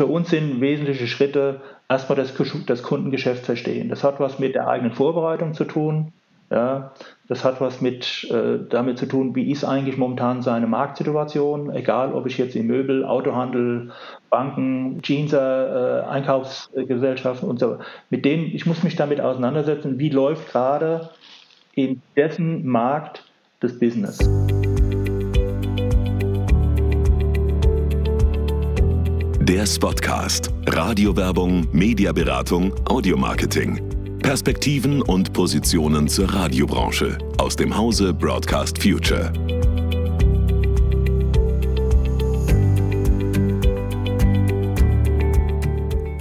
für uns sind wesentliche Schritte erstmal das, das Kundengeschäft verstehen. Das hat was mit der eigenen Vorbereitung zu tun. Ja, das hat was mit äh, damit zu tun, wie ist eigentlich momentan seine Marktsituation, egal ob ich jetzt im Möbel, Autohandel, Banken, Jeanser, äh, Einkaufsgesellschaften und so, mit denen, ich muss mich damit auseinandersetzen, wie läuft gerade in dessen Markt das Business. Der Spotcast. Radiowerbung, Mediaberatung, Audiomarketing. Perspektiven und Positionen zur Radiobranche aus dem Hause Broadcast Future.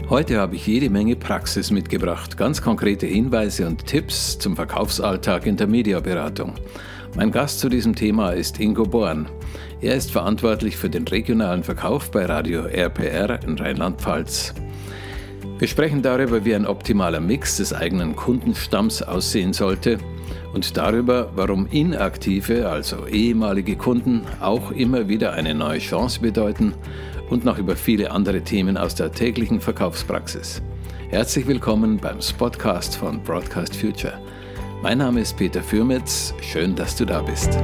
Heute habe ich jede Menge Praxis mitgebracht, ganz konkrete Hinweise und Tipps zum Verkaufsalltag in der Mediaberatung. Mein Gast zu diesem Thema ist Ingo Born. Er ist verantwortlich für den regionalen Verkauf bei Radio RPR in Rheinland-Pfalz. Wir sprechen darüber, wie ein optimaler Mix des eigenen Kundenstamms aussehen sollte und darüber, warum inaktive, also ehemalige Kunden auch immer wieder eine neue Chance bedeuten und noch über viele andere Themen aus der täglichen Verkaufspraxis. Herzlich willkommen beim Spotcast von Broadcast Future. Mein Name ist Peter Fürmetz, schön, dass du da bist.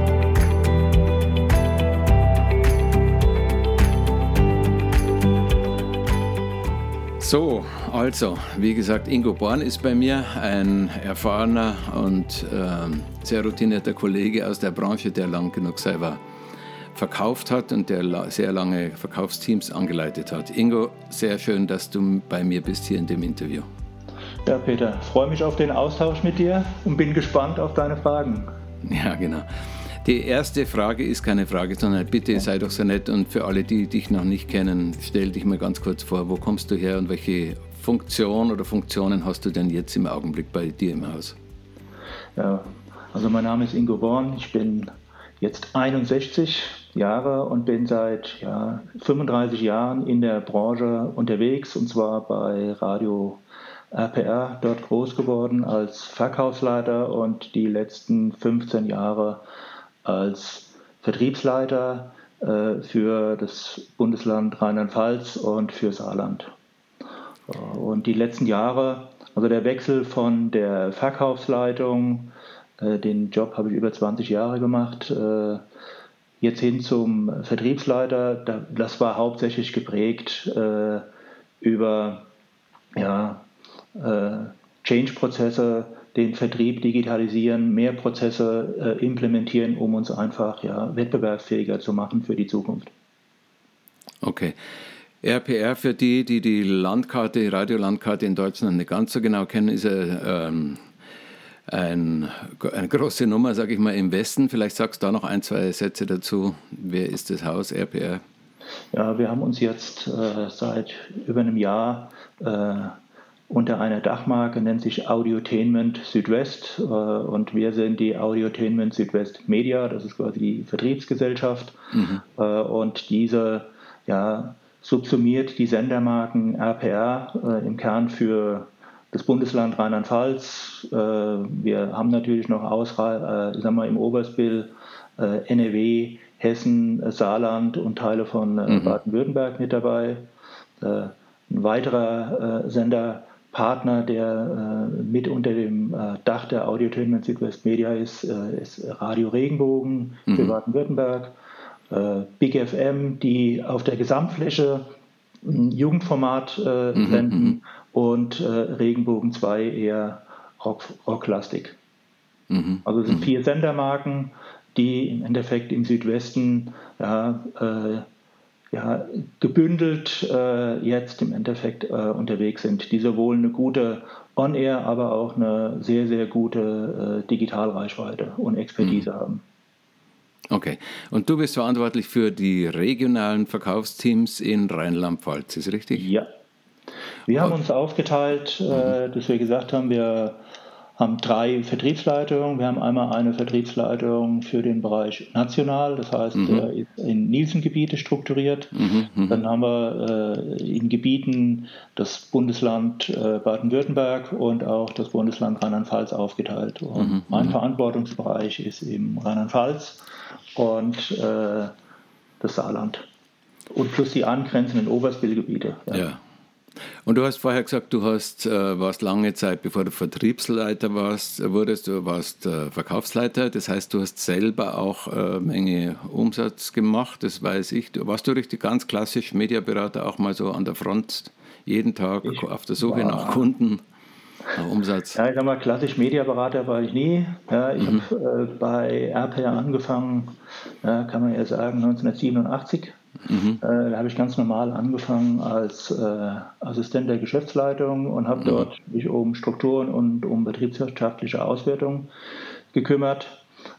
So, also, wie gesagt, Ingo Born ist bei mir ein erfahrener und äh, sehr routinierter Kollege aus der Branche, der lang genug selber verkauft hat und der sehr lange Verkaufsteams angeleitet hat. Ingo, sehr schön, dass du bei mir bist hier in dem Interview. Ja, Peter, freue mich auf den Austausch mit dir und bin gespannt auf deine Fragen. Ja, genau. Die erste Frage ist keine Frage, sondern bitte sei doch so nett und für alle, die dich noch nicht kennen, stell dich mal ganz kurz vor, wo kommst du her und welche Funktion oder Funktionen hast du denn jetzt im Augenblick bei dir im Haus? Ja, also mein Name ist Ingo Born, ich bin jetzt 61 Jahre und bin seit ja, 35 Jahren in der Branche unterwegs und zwar bei Radio RPR dort groß geworden als Verkaufsleiter und die letzten 15 Jahre als Vertriebsleiter äh, für das Bundesland Rheinland-Pfalz und für Saarland. Und die letzten Jahre, also der Wechsel von der Verkaufsleitung, äh, den Job habe ich über 20 Jahre gemacht, äh, jetzt hin zum Vertriebsleiter, das war hauptsächlich geprägt über ja, äh, Change-Prozesse, den Vertrieb digitalisieren, mehr Prozesse äh, implementieren, um uns einfach ja, wettbewerbsfähiger zu machen für die Zukunft. Okay. RPR für die, die die Landkarte, die Radiolandkarte in Deutschland nicht ganz so genau kennen, ist ähm, ein, eine große Nummer, sage ich mal, im Westen. Vielleicht sagst du da noch ein, zwei Sätze dazu. Wer ist das Haus RPR? Ja, wir haben uns jetzt äh, seit über einem Jahr äh, unter einer Dachmarke, nennt sich Audiotainment Südwest äh, und wir sind die Audiotainment Südwest Media, das ist quasi die Vertriebsgesellschaft mhm. äh, und diese ja, subsumiert die Sendermarken RPR äh, im Kern für das Bundesland Rheinland-Pfalz. Wir haben natürlich noch Ausra äh, sagen wir, im Oberspiel NRW, Hessen, Saarland und Teile von mhm. Baden-Württemberg mit dabei. ein weiterer Sender Partner, der äh, mit unter dem äh, Dach der Audiotainment Südwest Media ist, äh, ist Radio Regenbogen mhm. für Baden-Württemberg, äh, Big FM, die auf der Gesamtfläche ein Jugendformat äh, mhm. senden mhm. und äh, Regenbogen 2 eher rock, rocklastig. Mhm. Also es sind mhm. vier Sendermarken, die im Endeffekt im Südwesten ja, ja, gebündelt äh, jetzt im Endeffekt äh, unterwegs sind, die sowohl eine gute On-Air, aber auch eine sehr, sehr gute äh, Digitalreichweite und Expertise mhm. haben. Okay. Und du bist verantwortlich für die regionalen Verkaufsteams in Rheinland-Pfalz, ist richtig? Ja. Wir haben uns aufgeteilt, äh, mhm. dass wir gesagt haben, wir haben drei Vertriebsleitungen. Wir haben einmal eine Vertriebsleitung für den Bereich national, das heißt, mhm. der ist in Nielsen-Gebiete strukturiert. Mhm, mhm. Dann haben wir äh, in Gebieten das Bundesland äh, Baden-Württemberg und auch das Bundesland Rheinland-Pfalz aufgeteilt. Und mhm. mein mhm. Verantwortungsbereich ist im Rheinland-Pfalz und äh, das Saarland. Und plus die angrenzenden Oberspielgebiete. Ja. ja. Und du hast vorher gesagt, du hast, äh, warst lange Zeit, bevor du Vertriebsleiter warst, wurdest, du warst äh, Verkaufsleiter. Das heißt, du hast selber auch äh, Menge Umsatz gemacht, das weiß ich. warst du richtig ganz klassisch Mediaberater, auch mal so an der Front, jeden Tag ich auf der Suche nach Kunden? Nach Umsatz? Ja, ich sag mal, klassisch Mediaberater war ich nie. Ja, ich mhm. habe äh, bei RPR angefangen, ja, kann man ja sagen, 1987. Mhm. Äh, da habe ich ganz normal angefangen als äh, Assistent der Geschäftsleitung und habe mhm. dort mich um Strukturen und um betriebswirtschaftliche Auswertung gekümmert.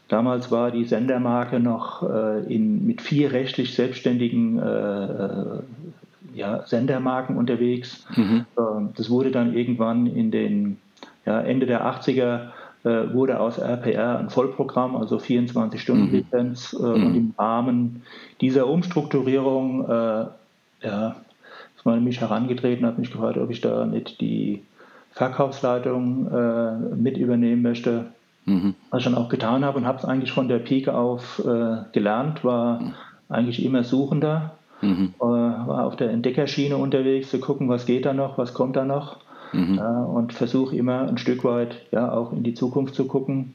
Damals war die Sendermarke noch äh, in, mit vier rechtlich selbstständigen äh, äh, ja, Sendermarken unterwegs. Mhm. Ähm, das wurde dann irgendwann in den ja, Ende der 80er äh, wurde aus RPR ein Vollprogramm, also 24-Stunden-Lizenz. Mhm. Äh, mhm. Und im Rahmen dieser Umstrukturierung äh, ja, ist man mich herangetreten, hat mich gefragt, ob ich da nicht die Verkaufsleitung äh, mit übernehmen möchte. Mhm. Was ich dann auch getan habe und habe es eigentlich von der Pike auf äh, gelernt, war mhm. eigentlich immer Suchender, mhm. äh, war auf der Entdeckerschiene unterwegs, zu gucken, was geht da noch, was kommt da noch mhm. und versuche immer ein Stück weit ja auch in die Zukunft zu gucken.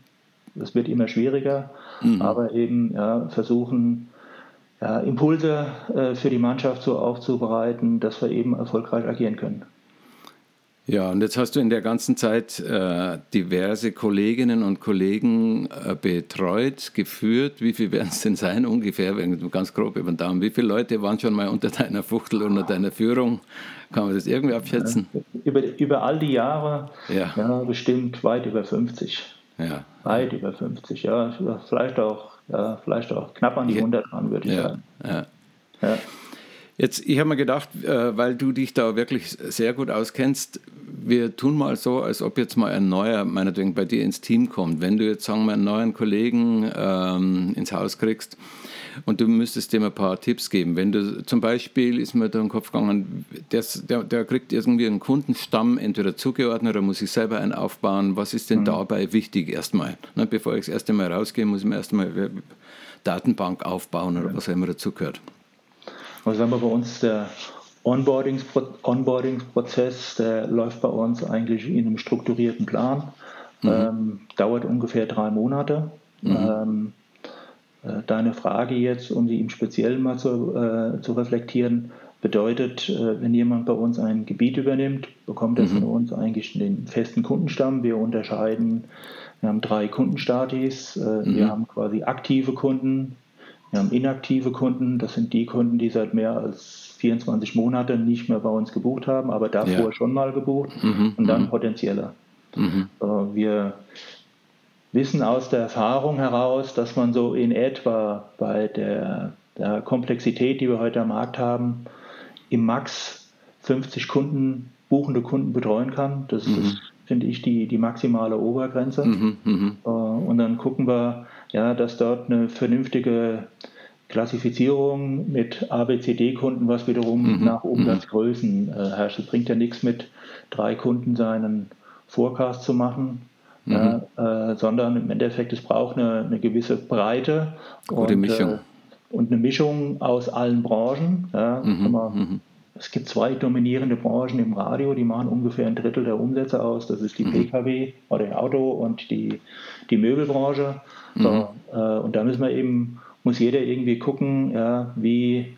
Das wird immer schwieriger, mhm. aber eben ja, versuchen, ja, Impulse äh, für die Mannschaft so aufzubereiten, dass wir eben erfolgreich agieren können. Ja, und jetzt hast du in der ganzen Zeit äh, diverse Kolleginnen und Kollegen äh, betreut, geführt. Wie viel werden es denn sein ungefähr, wenn du ganz grob über den Daumen? Wie viele Leute waren schon mal unter deiner Fuchtel, unter deiner Führung? Kann man das irgendwie abschätzen? Über, über all die Jahre ja. ja bestimmt weit über 50. Ja. Weit über 50, ja. Vielleicht auch, ja, vielleicht auch knapp an die 100 dran, würde ich ja. sagen. Ja. ja. Jetzt, ich habe mir gedacht, äh, weil du dich da wirklich sehr gut auskennst, wir tun mal so, als ob jetzt mal ein neuer, meinetwegen bei dir ins Team kommt. Wenn du jetzt, sagen wir, einen neuen Kollegen ähm, ins Haus kriegst und du müsstest dem ein paar Tipps geben. Wenn du zum Beispiel, ist mir da im Kopf gegangen, der, der, der kriegt irgendwie einen Kundenstamm entweder zugeordnet oder muss sich selber einen aufbauen. Was ist denn mhm. dabei wichtig erstmal? Ne, bevor ich das erste Mal rausgehe, muss ich mir erstmal Datenbank aufbauen oder was auch immer dazugehört. Also sagen wir bei uns der Onboarding-Prozess, der läuft bei uns eigentlich in einem strukturierten Plan. Mhm. Ähm, dauert ungefähr drei Monate. Mhm. Ähm, äh, deine Frage jetzt, um sie im Speziellen mal zu, äh, zu reflektieren, bedeutet, äh, wenn jemand bei uns ein Gebiet übernimmt, bekommt er mhm. von uns eigentlich den festen Kundenstamm. Wir unterscheiden, wir haben drei Kundenstatis. Äh, wir mhm. haben quasi aktive Kunden, wir haben inaktive Kunden, das sind die Kunden, die seit mehr als 24 Monaten nicht mehr bei uns gebucht haben, aber davor ja. schon mal gebucht mhm. und dann mhm. potenzielle. Mhm. Wir wissen aus der Erfahrung heraus, dass man so in etwa bei der, der Komplexität, die wir heute am Markt haben, im Max 50 Kunden, buchende Kunden betreuen kann. Das mhm. ist, finde ich, die, die maximale Obergrenze. Mhm, mh. Äh, und dann gucken wir, ja, dass dort eine vernünftige Klassifizierung mit ABCD-Kunden, was wiederum mhm. nach Umsatzgrößen äh, herrscht. Es bringt ja nichts mit drei Kunden seinen Forecast zu machen, mhm. äh, sondern im Endeffekt es braucht eine, eine gewisse Breite Gute und, Mischung. Äh, und eine Mischung aus allen Branchen. Ja, mhm. Mhm. Es gibt zwei dominierende Branchen im Radio, die machen ungefähr ein Drittel der Umsätze aus. Das ist die mhm. Pkw oder die Auto und die, die Möbelbranche. So, mhm. äh, und da müssen wir eben, muss jeder irgendwie gucken, ja, wie,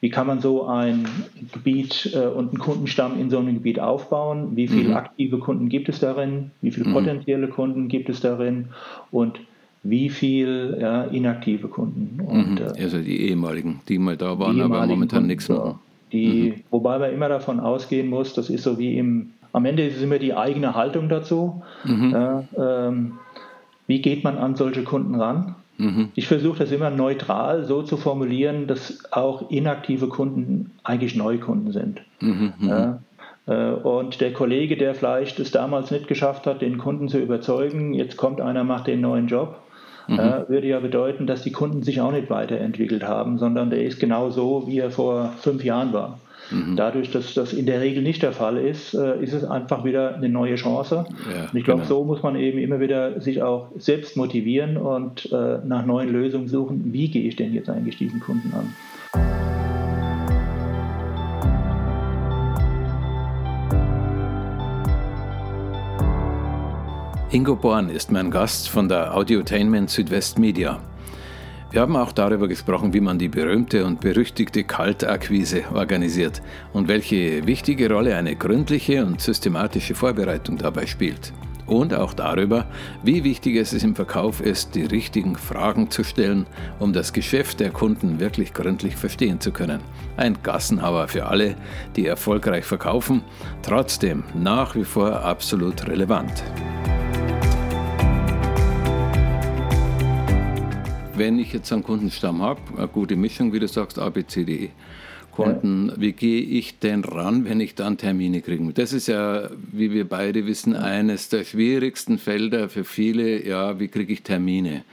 wie kann man so ein Gebiet äh, und einen Kundenstamm in so einem Gebiet aufbauen? Wie viele mhm. aktive Kunden gibt es darin? Wie viele mhm. potenzielle Kunden gibt es darin? Und wie viele ja, inaktive Kunden? Und, mhm. Äh, also die ehemaligen, die mal da waren, aber momentan nichts machen. Die, mhm. Wobei man immer davon ausgehen muss, das ist so wie im, am Ende ist es immer die eigene Haltung dazu. Mhm. Ja, ähm, wie geht man an solche Kunden ran? Mhm. Ich versuche das immer neutral so zu formulieren, dass auch inaktive Kunden eigentlich Neukunden sind. Mhm. mhm. Ja, äh, und der Kollege, der vielleicht es damals nicht geschafft hat, den Kunden zu überzeugen, jetzt kommt einer, macht den neuen Job, mhm. äh, würde ja bedeuten, dass die Kunden sich auch nicht weiterentwickelt haben, sondern der ist genau so, wie er vor fünf Jahren war. Mhm. Dadurch, dass das in der Regel nicht der Fall ist, äh, ist es einfach wieder eine neue Chance. Ja, und ich glaube, genau. so muss man eben immer wieder sich auch selbst motivieren und äh, nach neuen Lösungen suchen. Wie gehe ich denn jetzt eigentlich diesen Kunden an? Ingo Born ist mein Gast von der Audiotainment Südwest Media. Wir haben auch darüber gesprochen, wie man die berühmte und berüchtigte Kaltakquise organisiert und welche wichtige Rolle eine gründliche und systematische Vorbereitung dabei spielt. Und auch darüber, wie wichtig es im Verkauf ist, die richtigen Fragen zu stellen, um das Geschäft der Kunden wirklich gründlich verstehen zu können. Ein Gassenhauer für alle, die erfolgreich verkaufen, trotzdem nach wie vor absolut relevant. Wenn ich jetzt einen Kundenstamm habe, eine gute Mischung, wie du sagst, A, B, C, D, E, Kunden, ja. wie gehe ich denn ran, wenn ich dann Termine kriege? Das ist ja, wie wir beide wissen, eines der schwierigsten Felder für viele. Ja, wie kriege ich Termine?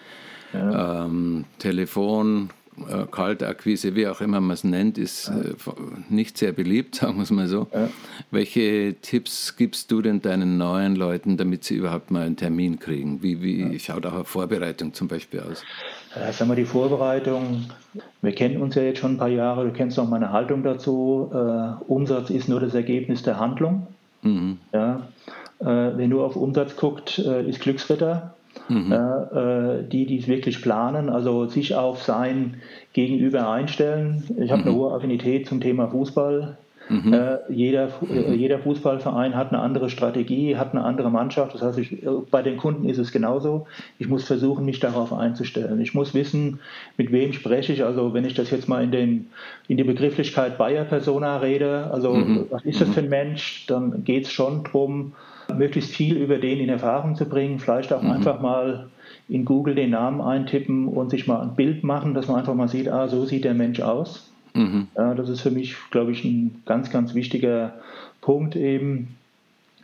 Ja. Ähm, Telefon, äh, Kaltakquise, wie auch immer man es nennt, ist äh, nicht sehr beliebt, sagen wir es mal so. Ja. Welche Tipps gibst du denn deinen neuen Leuten, damit sie überhaupt mal einen Termin kriegen? Wie, wie ja. schaut auch eine Vorbereitung zum Beispiel aus? Ja, sagen wir die Vorbereitung. Wir kennen uns ja jetzt schon ein paar Jahre, du kennst auch meine Haltung dazu. Äh, Umsatz ist nur das Ergebnis der Handlung. Mhm. Ja, äh, wer nur auf Umsatz guckt, äh, ist Glücksritter mhm. äh, die dies wirklich planen, also sich auf sein Gegenüber einstellen. Ich habe mhm. eine hohe Affinität zum Thema Fußball. Mhm. Äh, jeder, äh, jeder Fußballverein hat eine andere Strategie, hat eine andere Mannschaft. Das heißt, ich, bei den Kunden ist es genauso. Ich muss versuchen, mich darauf einzustellen. Ich muss wissen, mit wem spreche ich. Also wenn ich das jetzt mal in, den, in die Begrifflichkeit Bayer-Persona rede, also mhm. was ist das mhm. für ein Mensch, dann geht es schon darum, möglichst viel über den in Erfahrung zu bringen, vielleicht auch mhm. einfach mal in Google den Namen eintippen und sich mal ein Bild machen, dass man einfach mal sieht, ah, so sieht der Mensch aus. Mhm. Ja, das ist für mich, glaube ich, ein ganz, ganz wichtiger Punkt eben.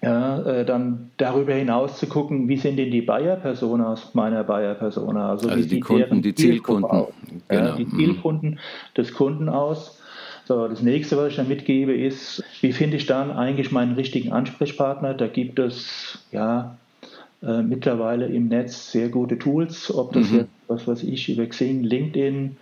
Ja, äh, dann darüber hinaus zu gucken, wie sind denn die Bayer-Personas meiner Bayer-Persona? Also, also die Kunden, die Zielkunden. Genau. Ja, die mhm. Zielkunden des Kunden aus. So, das nächste, was ich dann mitgebe, ist, wie finde ich dann eigentlich meinen richtigen Ansprechpartner? Da gibt es ja äh, mittlerweile im Netz sehr gute Tools, ob das mhm. jetzt, was weiß ich, über Xing, LinkedIn,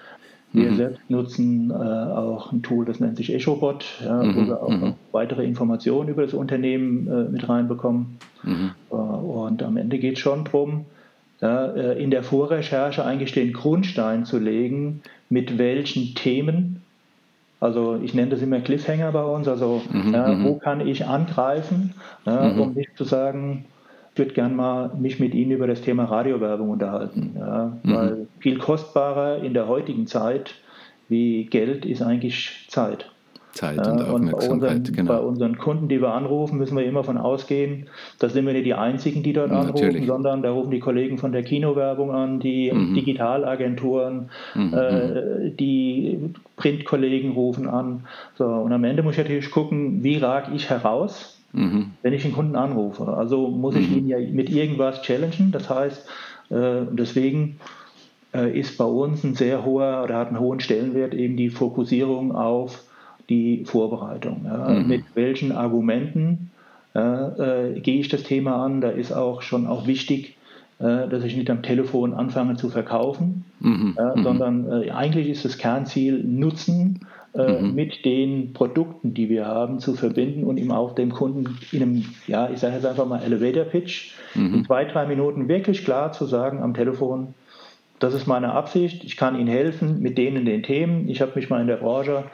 wir mhm. selbst nutzen äh, auch ein Tool, das nennt sich EchoBot, ja, mhm. wo wir auch mhm. weitere Informationen über das Unternehmen äh, mit reinbekommen. Mhm. Äh, und am Ende geht es schon darum, ja, äh, in der Vorrecherche eigentlich den Grundstein zu legen, mit welchen Themen also ich nenne das immer Cliffhanger bei uns. Also mhm, mhm. wo kann ich angreifen, ja, mhm. um nicht zu sagen, ich würde gerne mal mich mit Ihnen über das Thema Radiowerbung unterhalten. Ja, mhm. Weil viel kostbarer in der heutigen Zeit wie Geld ist eigentlich Zeit. Zeit und Aufmerksamkeit. Und bei unseren, genau. bei unseren Kunden, die wir anrufen, müssen wir immer davon ausgehen, da sind wir nicht die Einzigen, die dort anrufen, Natürlich. sondern da rufen die Kollegen von der Kinowerbung an, die mhm. Digitalagenturen, mhm. äh, die Printkollegen rufen an. So, und am Ende muss ich natürlich gucken, wie rage ich heraus, mhm. wenn ich den Kunden anrufe. Also muss ich mhm. ihn ja mit irgendwas challengen. Das heißt, äh, deswegen äh, ist bei uns ein sehr hoher oder hat einen hohen Stellenwert eben die Fokussierung auf die Vorbereitung. Ja. Mhm. Mit welchen Argumenten äh, gehe ich das Thema an? Da ist auch schon auch wichtig, äh, dass ich nicht am Telefon anfange zu verkaufen, mhm. äh, sondern äh, eigentlich ist das Kernziel, Nutzen äh, mhm. mit den Produkten, die wir haben, zu verbinden und ihm auch dem Kunden in einem, ja, ich sage jetzt einfach mal Elevator Pitch, mhm. in zwei, drei Minuten wirklich klar zu sagen am Telefon, das ist meine Absicht. Ich kann Ihnen helfen mit denen den Themen. Ich habe mich mal in der Branche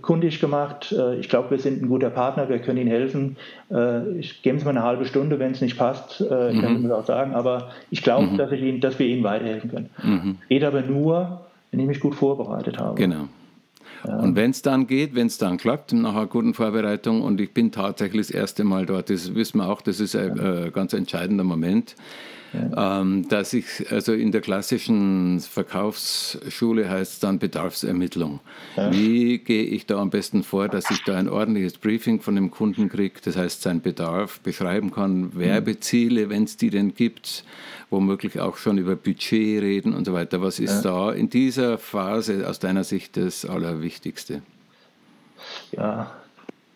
kundig gemacht. Äh, ich glaube, wir sind ein guter Partner. Wir können Ihnen helfen. Äh, ich gebe es mal eine halbe Stunde, wenn es nicht passt. Äh, ich kann mhm. das auch sagen. Aber ich glaube, mhm. dass, ich dass wir Ihnen weiterhelfen können. Mhm. Geht aber nur, wenn ich mich gut vorbereitet habe. Genau. Ja. Und wenn es dann geht, wenn es dann klappt, nach einer guten Vorbereitung und ich bin tatsächlich das erste Mal dort, das wissen wir auch, das ist ein ja. ganz entscheidender Moment. Ja. Ähm, dass ich, also in der klassischen Verkaufsschule heißt es dann Bedarfsermittlung. Ja. Wie gehe ich da am besten vor, dass ich da ein ordentliches Briefing von dem Kunden kriege, das heißt seinen Bedarf beschreiben kann, Werbeziele, wenn es die denn gibt, womöglich auch schon über Budget reden und so weiter. Was ist ja. da in dieser Phase aus deiner Sicht das Allerwichtigste? Ja,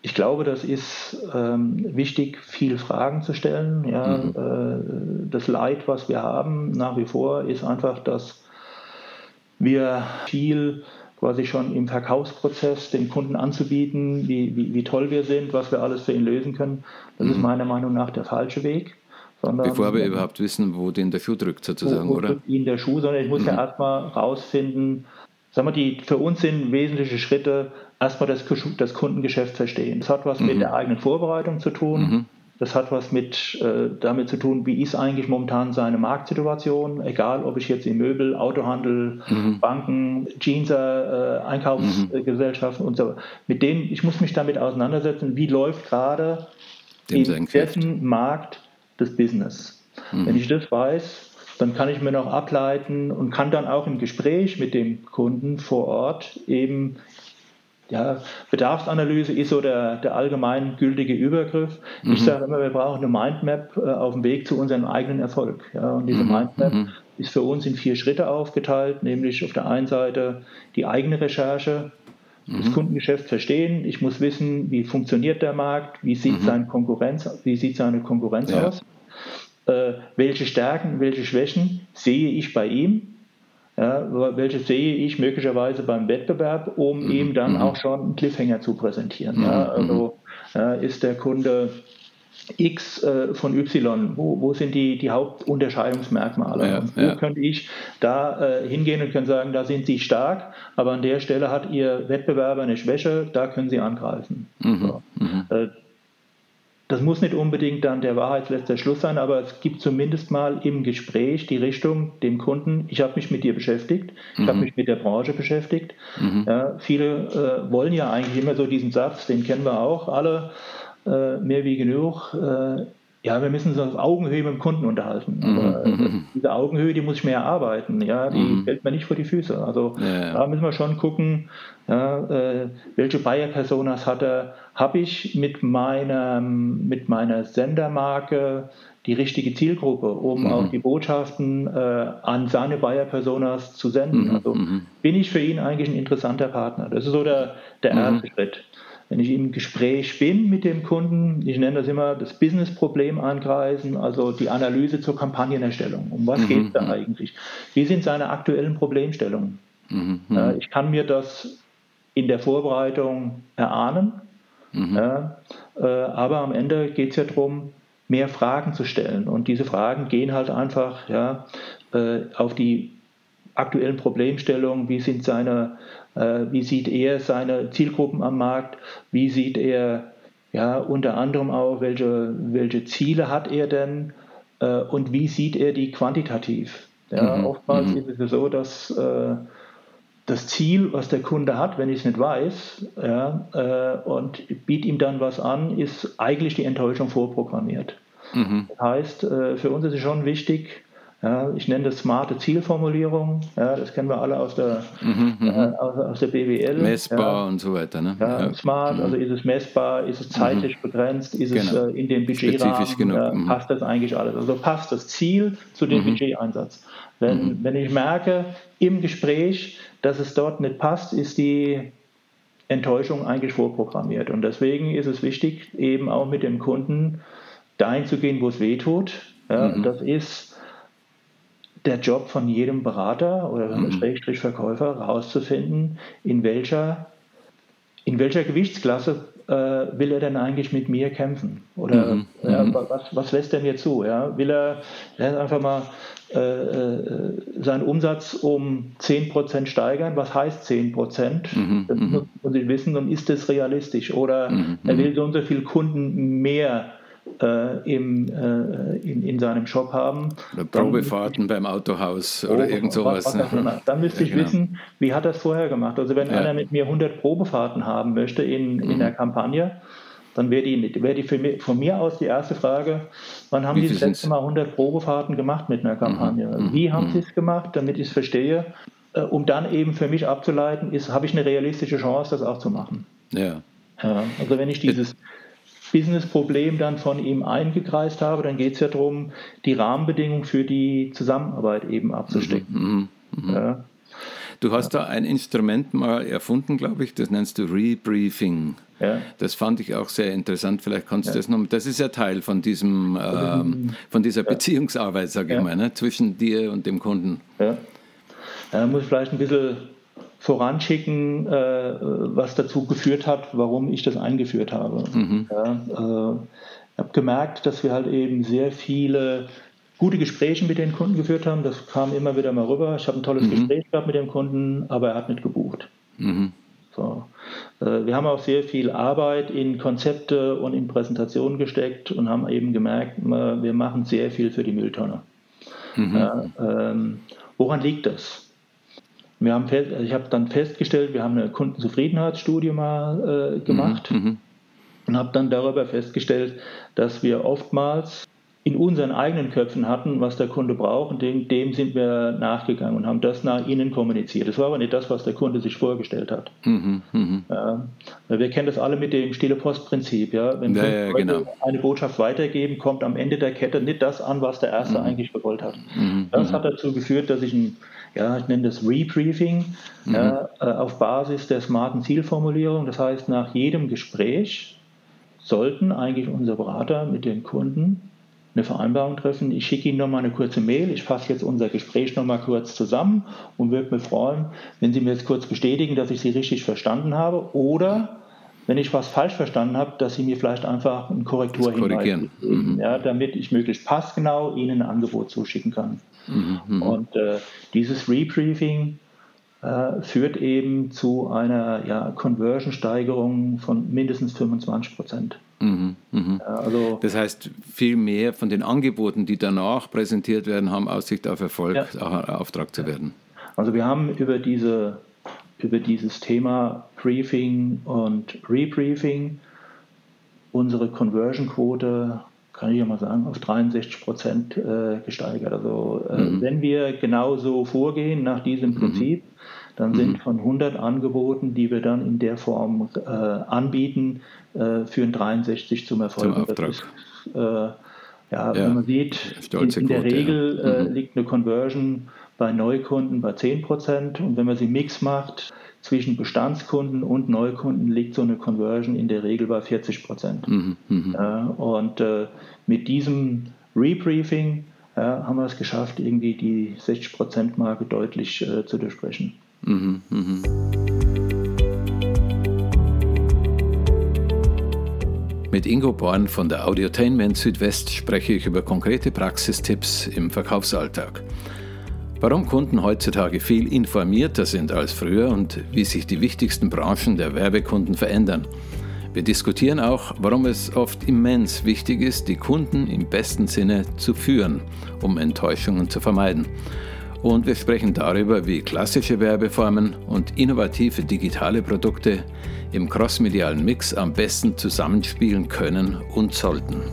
ich glaube, das ist ähm, wichtig, viele Fragen zu stellen. Ja, mhm. äh, das Leid, was wir haben nach wie vor, ist einfach, dass wir viel quasi schon im Verkaufsprozess den Kunden anzubieten, wie, wie, wie toll wir sind, was wir alles für ihn lösen können. Das mhm. ist meiner Meinung nach der falsche Weg, Sondern, Bevor wir überhaupt wissen, wo denn der Schuh drückt, sozusagen, wo, wo oder? Drückt Ihnen der Schuh, sondern ich muss mhm. ja erstmal rausfinden, sagen wir, die für uns sind wesentliche Schritte, erstmal das, das Kundengeschäft verstehen. Das hat was mhm. mit der eigenen Vorbereitung zu tun. Mhm. Das hat was mit äh, damit zu tun, wie ist eigentlich momentan seine Marktsituation, egal ob ich jetzt im Möbel, Autohandel, mhm. Banken, Jeanser, äh, Einkaufsgesellschaften mhm. und so. Mit denen, ich muss mich damit auseinandersetzen, wie läuft gerade in dessen Markt das Business. Mhm. Wenn ich das weiß, dann kann ich mir noch ableiten und kann dann auch im Gespräch mit dem Kunden vor Ort eben ja, Bedarfsanalyse ist so der, der allgemein gültige Übergriff. Mhm. Ich sage immer, wir brauchen eine Mindmap äh, auf dem Weg zu unserem eigenen Erfolg. Ja, und diese mhm. Mindmap mhm. ist für uns in vier Schritte aufgeteilt, nämlich auf der einen Seite die eigene Recherche, das mhm. Kundengeschäft verstehen. Ich muss wissen, wie funktioniert der Markt, wie sieht mhm. seine Konkurrenz, wie sieht seine Konkurrenz ja. aus, äh, welche Stärken, welche Schwächen sehe ich bei ihm ja, welche sehe ich möglicherweise beim Wettbewerb, um mhm. ihm dann mhm. auch schon einen Cliffhanger zu präsentieren. Mhm. Ja, also ja, ist der Kunde X äh, von Y, wo, wo sind die, die Hauptunterscheidungsmerkmale? Ja, wo ja. könnte ich da äh, hingehen und können sagen, da sind sie stark, aber an der Stelle hat ihr Wettbewerber eine Schwäche, da können sie angreifen. Mhm, so. Das muss nicht unbedingt dann der wahrheitsletzte Schluss sein, aber es gibt zumindest mal im Gespräch die Richtung dem Kunden, ich habe mich mit dir beschäftigt, ich habe mhm. mich mit der Branche beschäftigt. Mhm. Ja, viele äh, wollen ja eigentlich immer so diesen Satz, den kennen wir auch alle, äh, mehr wie genug. Äh, ja, wir müssen uns auf Augenhöhe mit dem Kunden unterhalten. Mhm. Aber mhm. diese Augenhöhe, die muss ich mir erarbeiten. Ja, die mhm. fällt mir nicht vor die Füße. Also ja, da müssen wir schon gucken, ja, äh, welche Buyer-Personas hat er? Habe ich mit meiner, mit meiner Sendermarke die richtige Zielgruppe, um mhm. auch die Botschaften äh, an seine Buyer-Personas zu senden? Mhm. Also mhm. bin ich für ihn eigentlich ein interessanter Partner? Das ist so der, der erste Schritt wenn ich im Gespräch bin mit dem Kunden, ich nenne das immer das Business-Problem angreifen, also die Analyse zur Kampagnenerstellung. Um was mhm. geht es da eigentlich? Wie sind seine aktuellen Problemstellungen? Mhm. Ja, ich kann mir das in der Vorbereitung erahnen, mhm. äh, aber am Ende geht es ja darum, mehr Fragen zu stellen. Und diese Fragen gehen halt einfach ja, äh, auf die aktuellen Problemstellungen, wie sind seine äh, wie sieht er seine Zielgruppen am Markt? Wie sieht er ja, unter anderem auch, welche, welche Ziele hat er denn äh, und wie sieht er die quantitativ? Ja, mhm. Oftmals mhm. ist es so, dass äh, das Ziel, was der Kunde hat, wenn ich es nicht weiß, ja, äh, und biete ihm dann was an, ist eigentlich die Enttäuschung vorprogrammiert. Mhm. Das heißt, äh, für uns ist es schon wichtig, ja, ich nenne das smarte Zielformulierung. Ja, das kennen wir alle aus der, mhm, mhm. äh, aus, aus, der BWL. Messbar ja. und so weiter. Ne? Ja, Smart, also mhm. ist es messbar, ist es zeitlich mhm. begrenzt, ist genau. es äh, in den Budgetrahmen, genug. Mhm. passt das eigentlich alles. Also passt das Ziel zu dem mhm. Budgeteinsatz. Wenn, wenn ich merke im Gespräch, dass es dort nicht passt, ist die Enttäuschung eigentlich vorprogrammiert. Und deswegen ist es wichtig, eben auch mit dem Kunden dahin zu gehen, wo es weh tut. Das ist der Job von jedem Berater oder mhm. Schrägstrich Verkäufer herauszufinden, in welcher, in welcher Gewichtsklasse äh, will er denn eigentlich mit mir kämpfen? Oder mhm. ja, mhm. was, was lässt er mir zu? Ja? Will er, er einfach mal äh, äh, seinen Umsatz um 10% steigern? Was heißt 10%? Mhm. Das mhm. muss ich wissen und ist das realistisch? Oder er will so und so viele Kunden mehr äh, im, äh, in, in, seinem Shop haben. Oder Probefahrten beim Autohaus oder irgend sowas. Was, was dann müsste ich ja, genau. wissen, wie hat er es vorher gemacht. Also wenn ja. einer mit mir 100 Probefahrten haben möchte in, in mhm. der Kampagne, dann wäre die, wär die mich, von mir aus die erste Frage, wann haben wie Sie das letzte Mal 100 Probefahrten gemacht mit einer Kampagne? Mhm. Wie haben mhm. Sie es gemacht, damit ich es verstehe? Äh, um dann eben für mich abzuleiten, ist, habe ich eine realistische Chance, das auch zu machen. Ja. ja also wenn ich dieses Business-Problem dann von ihm eingekreist habe, dann geht es ja darum, die Rahmenbedingungen für die Zusammenarbeit eben abzustecken. Mhm, mh, mh. Ja. Du hast da ein Instrument mal erfunden, glaube ich, das nennst du Rebriefing. Ja. Das fand ich auch sehr interessant. Vielleicht kannst du das noch. Das ist ja Teil von diesem, ähm, von dieser Beziehungsarbeit, sage ich mal, ne, zwischen dir und dem Kunden. Ja. Da muss ich vielleicht ein bisschen voranschicken, äh, was dazu geführt hat, warum ich das eingeführt habe. Mhm. Ja, äh, habe gemerkt, dass wir halt eben sehr viele gute Gespräche mit den Kunden geführt haben. Das kam immer wieder mal rüber. Ich habe ein tolles mhm. Gespräch gehabt mit dem Kunden, aber er hat nicht gebucht. Mhm. So. Äh, wir haben auch sehr viel Arbeit in Konzepte und in Präsentationen gesteckt und haben eben gemerkt, wir machen sehr viel für die Mülltonne. Mhm. Ja, ähm, woran liegt das? Wir haben fest, also ich habe dann festgestellt, wir haben eine Kundenzufriedenheitsstudie mal äh, gemacht mhm. mhm. und habe dann darüber festgestellt, dass wir oftmals in unseren eigenen Köpfen hatten, was der Kunde braucht, und dem, dem, sind wir nachgegangen und haben das nach ihnen kommuniziert. Das war aber nicht das, was der Kunde sich vorgestellt hat. Mhm, mh. ja, wir kennen das alle mit dem stille Postprinzip. Ja? Wenn ja, ja, genau. eine Botschaft weitergeben, kommt am Ende der Kette nicht das an, was der Erste mhm. eigentlich gewollt hat. Mhm, das mhm. hat dazu geführt, dass ich ein ja, ich nenne das Rebriefing mhm. ja, äh, auf Basis der smarten Zielformulierung. Das heißt, nach jedem Gespräch sollten eigentlich unsere Berater mit den Kunden eine Vereinbarung treffen. Ich schicke Ihnen nochmal eine kurze Mail. Ich fasse jetzt unser Gespräch nochmal kurz zusammen und würde mich freuen, wenn Sie mir jetzt kurz bestätigen, dass ich Sie richtig verstanden habe oder wenn ich was falsch verstanden habe, dass Sie mir vielleicht einfach eine Korrektur hinweisen, mhm. ja, damit ich möglichst passgenau Ihnen ein Angebot zuschicken kann. Mhm. mhm. Und äh, dieses Rebriefing äh, führt eben zu einer ja, Conversion-Steigerung von mindestens 25 Prozent. Mhm, mh. also, das heißt, viel mehr von den Angeboten, die danach präsentiert werden, haben Aussicht auf Erfolg, ja. Auftrag zu werden. Also wir haben über, diese, über dieses Thema Briefing und Rebriefing unsere Conversion-Quote, kann ich ja mal sagen, auf 63 Prozent äh, gesteigert. Also äh, mhm. wenn wir genauso vorgehen nach diesem mhm. Prinzip, dann sind mhm. von 100 Angeboten, die wir dann in der Form äh, anbieten, äh, führen 63 zum Erfolg. Zum Auftrag. Ist, äh, ja, ja, wenn man sieht, in, in, der Regel ja. Äh, mhm. liegt eine Conversion bei Neukunden bei 10 Prozent und wenn man sie Mix macht, zwischen Bestandskunden und Neukunden liegt so eine Conversion in der Regel bei 40 Prozent. Mhm, mh. und äh, mit diesem Rebriefing äh, haben wir es geschafft, irgendwie die 60 Prozent Marke deutlich äh, zu durchbrechen. Mhm, mh. Mit Ingo Born von der Audiotainment Südwest spreche ich über konkrete Praxistipps im Verkaufsalltag. Warum Kunden heutzutage viel informierter sind als früher und wie sich die wichtigsten Branchen der Werbekunden verändern. Wir diskutieren auch, warum es oft immens wichtig ist, die Kunden im besten Sinne zu führen, um Enttäuschungen zu vermeiden und wir sprechen darüber, wie klassische Werbeformen und innovative digitale Produkte im crossmedialen Mix am besten zusammenspielen können und sollten.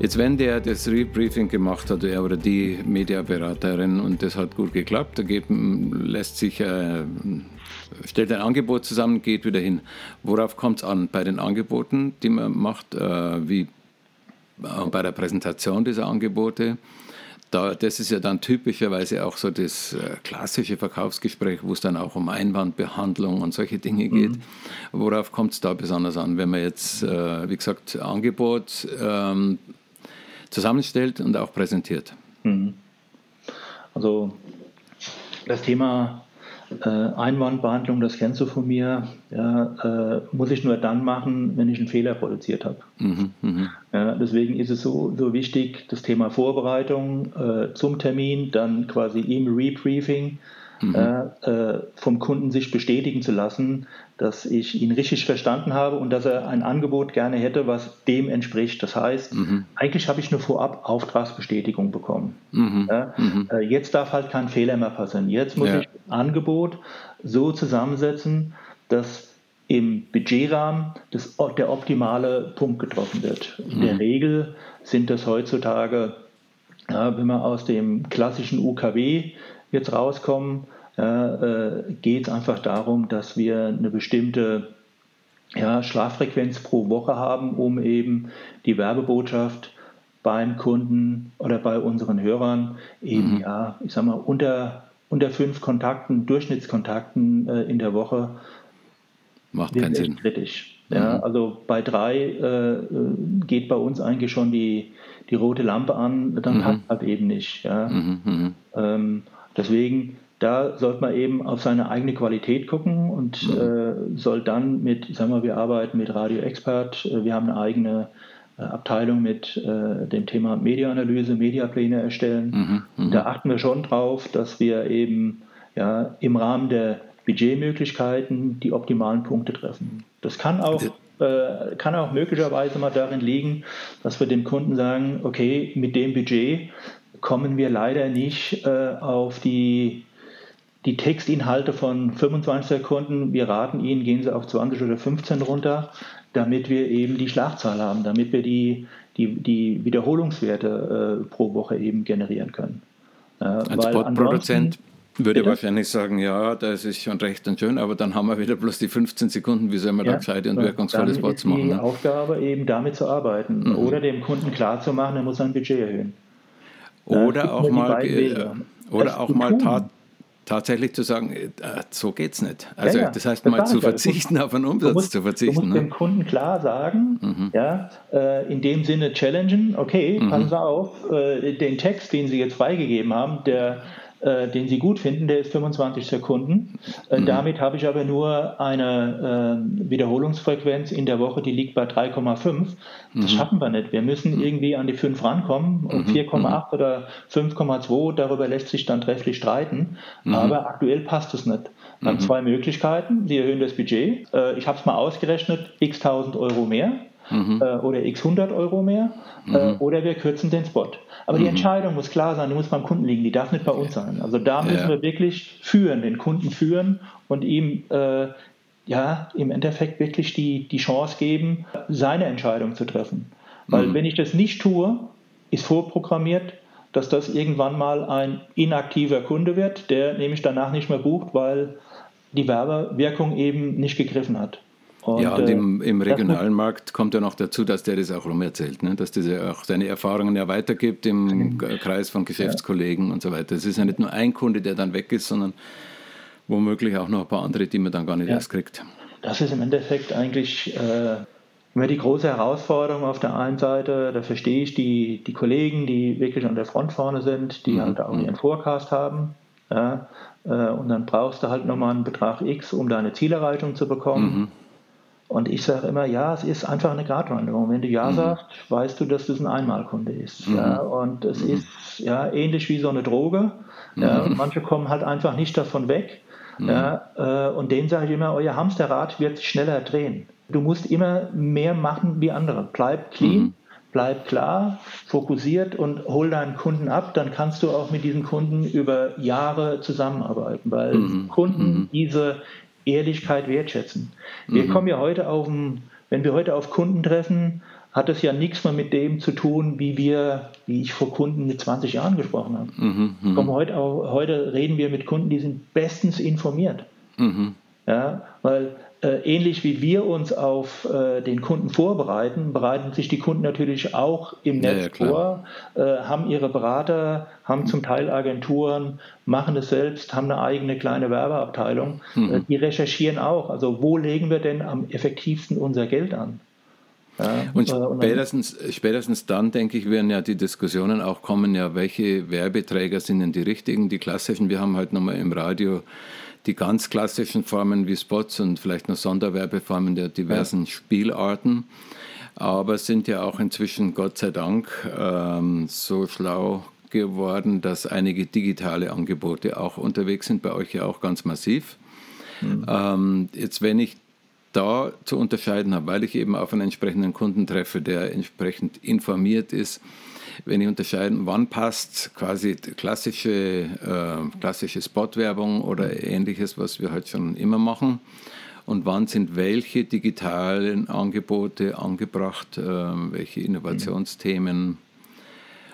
Jetzt, wenn der das Rebriefing gemacht hat, er oder die Mediaberaterin, und das hat gut geklappt, da lässt sich äh, stellt ein Angebot zusammen, geht wieder hin. Worauf kommt es an bei den Angeboten, die man macht, äh, wie äh, bei der Präsentation dieser Angebote? Da, das ist ja dann typischerweise auch so das äh, klassische Verkaufsgespräch, wo es dann auch um Einwandbehandlung und solche Dinge geht. Mhm. Worauf kommt es da besonders an, wenn man jetzt, äh, wie gesagt, Angebot ähm, zusammenstellt und auch präsentiert? Mhm. Also das Thema äh, Einwandbehandlung, das kennst du von mir, ja, äh, muss ich nur dann machen, wenn ich einen Fehler produziert habe. Mhm, mh. ja, deswegen ist es so, so wichtig, das Thema Vorbereitung äh, zum Termin, dann quasi im Rebriefing, mhm. Äh, äh, vom Kunden sich bestätigen zu lassen, dass ich ihn richtig verstanden habe und dass er ein Angebot gerne hätte, was dem entspricht. Das heißt, mhm. eigentlich habe ich eine Vorab-Auftragsbestätigung bekommen. Mhm. Ja, mhm. äh, jetzt darf halt kein Fehler mehr passieren. Jetzt muss ja. ich ein Angebot so zusammensetzen, dass im Budgetrahmen das, der optimale Punkt getroffen wird. In der mhm. Regel sind das heutzutage, ja, wenn wir aus dem klassischen UKW jetzt rauskommen, äh, geht es einfach darum, dass wir eine bestimmte ja, Schlaffrequenz pro Woche haben, um eben die Werbebotschaft beim Kunden oder bei unseren Hörern eben, mhm. ja, ich sag mal, unter, unter fünf Kontakten, Durchschnittskontakten äh, in der Woche macht keinen Sinn. Kritisch. Ja, mhm. also bei drei äh, geht bei uns eigentlich schon die, die rote Lampe an, dann mhm. passt halt eben nicht. Ja. Mhm, mhm. Ähm, deswegen da sollte man eben auf seine eigene Qualität gucken und mhm. äh, soll dann mit, sagen wir, wir arbeiten mit Radio Expert, äh, wir haben eine eigene äh, Abteilung mit äh, dem Thema Mediaanalyse, Mediapläne erstellen. Mhm. Mhm. Da achten wir schon drauf, dass wir eben ja, im Rahmen der Budgetmöglichkeiten die optimalen Punkte treffen. Das kann auch äh, kann auch möglicherweise mal darin liegen, dass wir dem Kunden sagen, okay, mit dem Budget kommen wir leider nicht äh, auf die die Textinhalte von 25 Sekunden, wir raten Ihnen, gehen Sie auf 20 oder 15 runter, damit wir eben die Schlagzahl haben, damit wir die, die, die Wiederholungswerte äh, pro Woche eben generieren können. Äh, Ein Spotproduzent würde Bitte? wahrscheinlich sagen, ja, das ist schon recht und schön, aber dann haben wir wieder bloß die 15 Sekunden, wie soll man ja, da gescheite und wirkungsvolle Spots machen? Die ne? Aufgabe eben damit zu arbeiten mhm. oder dem Kunden klarzumachen, er muss sein Budget erhöhen. Oder auch mal, äh, oder auch mal tat, tatsächlich zu sagen, äh, so geht es nicht. Also ja, ja, das heißt das mal zu verzichten, musst, auf einen Umsatz musst, zu verzichten. Du musst ne? dem Kunden klar sagen, mhm. ja, äh, in dem Sinne challengen, okay, mhm. passen Sie auf, den Text, den Sie jetzt freigegeben haben, der äh, den Sie gut finden, der ist 25 Sekunden. Äh, mhm. Damit habe ich aber nur eine äh, Wiederholungsfrequenz in der Woche, die liegt bei 3,5. Das mhm. schaffen wir nicht. Wir müssen mhm. irgendwie an die 5 rankommen und 4,8 mhm. oder 5,2, darüber lässt sich dann trefflich streiten. Mhm. Aber aktuell passt es nicht. Wir haben mhm. zwei Möglichkeiten. Sie erhöhen das Budget. Äh, ich habe es mal ausgerechnet, x 1000 Euro mehr mhm. äh, oder x 100 Euro mehr äh, mhm. oder wir kürzen den Spot. Aber mhm. die Entscheidung muss klar sein, die muss beim Kunden liegen, die darf nicht bei uns sein. Also da müssen ja. wir wirklich führen, den Kunden führen und ihm äh, ja im Endeffekt wirklich die, die Chance geben, seine Entscheidung zu treffen. Weil mhm. wenn ich das nicht tue, ist vorprogrammiert, dass das irgendwann mal ein inaktiver Kunde wird, der nämlich danach nicht mehr bucht, weil die Werbewirkung eben nicht gegriffen hat. Und, ja, und im, äh, im regionalen Markt kommt ja noch dazu, dass der das auch rumerzählt, ne? dass der auch seine Erfahrungen ja weitergibt im mhm. Kreis von Geschäftskollegen ja. und so weiter. Es ist ja nicht nur ein Kunde, der dann weg ist, sondern womöglich auch noch ein paar andere, die man dann gar nicht ja. erst kriegt. Das ist im Endeffekt eigentlich äh, immer die große Herausforderung auf der einen Seite. Da verstehe ich die, die Kollegen, die wirklich an der Front vorne sind, die mhm. halt auch mhm. ihren Forecast haben. Ja? Äh, und dann brauchst du halt nochmal einen Betrag X, um deine Zielerreichung zu bekommen. Und ich sage immer, ja, es ist einfach eine Gratwanderung. Wenn du Ja mhm. sagst, weißt du, dass das ein Einmalkunde ist. Mhm. Ja, und es mhm. ist ja ähnlich wie so eine Droge. Ja, mhm. manche kommen halt einfach nicht davon weg. Mhm. Ja, äh, und denen sage ich immer, euer Hamsterrad wird sich schneller drehen. Du musst immer mehr machen wie andere. Bleib clean, mhm. bleib klar, fokussiert und hol deinen Kunden ab. Dann kannst du auch mit diesen Kunden über Jahre zusammenarbeiten, weil Kunden diese Ehrlichkeit wertschätzen. Wir mhm. kommen ja heute auf, wenn wir heute auf Kunden treffen, hat es ja nichts mehr mit dem zu tun, wie wir, wie ich vor Kunden mit 20 Jahren gesprochen habe. Mhm, mh. heute, auch, heute reden wir mit Kunden, die sind bestens informiert. Mhm. Ja, weil ähnlich wie wir uns auf äh, den Kunden vorbereiten, bereiten sich die Kunden natürlich auch im Netz ja, ja, vor, äh, haben ihre Berater, haben zum Teil Agenturen, machen es selbst, haben eine eigene kleine Werbeabteilung. Mhm. Äh, die recherchieren auch. Also wo legen wir denn am effektivsten unser Geld an? Ja, und spätestens, spätestens dann, denke ich, werden ja die Diskussionen auch kommen, ja, welche Werbeträger sind denn die richtigen, die klassischen. Wir haben halt nochmal im Radio die ganz klassischen Formen wie Spots und vielleicht noch Sonderwerbeformen der diversen ja. Spielarten. Aber sind ja auch inzwischen, Gott sei Dank, ähm, so schlau geworden, dass einige digitale Angebote auch unterwegs sind, bei euch ja auch ganz massiv. Mhm. Ähm, jetzt, wenn ich da zu unterscheiden habe, weil ich eben auf einen entsprechenden Kunden treffe, der entsprechend informiert ist, wenn ich unterscheiden, wann passt quasi klassische, äh, klassische Spotwerbung oder ähnliches, was wir halt schon immer machen, und wann sind welche digitalen Angebote angebracht, äh, welche Innovationsthemen,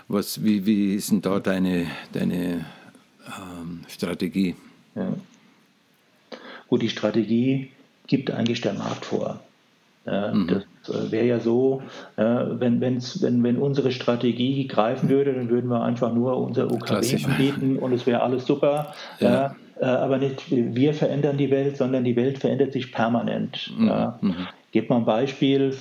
was, wie, wie ist denn da deine, deine ähm, Strategie? Ja. Gut, die Strategie gibt eigentlich der Markt vor. Ja, mhm. Das äh, wäre ja so, wenn, wenn's, wenn, wenn unsere Strategie greifen würde, dann würden wir einfach nur unser UKW anbieten und es wäre alles super. Ja. Äh, aber nicht wir verändern die Welt, sondern die Welt verändert sich permanent. Mhm. Mhm. Gebt mal ein Beispiel,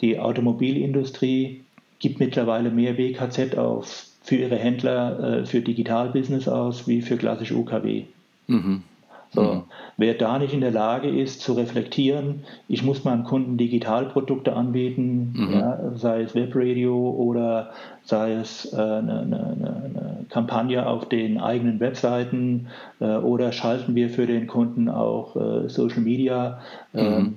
die Automobilindustrie gibt mittlerweile mehr WKZ auf für ihre Händler, äh, für Digitalbusiness aus, wie für klassische UKW. Mhm. So, mhm. Wer da nicht in der Lage ist zu reflektieren, ich muss meinem Kunden Digitalprodukte anbieten, mhm. ja, sei es Webradio oder sei es äh, eine, eine, eine, Kampagne auf den eigenen Webseiten äh, oder schalten wir für den Kunden auch äh, Social Media. Ähm, mhm.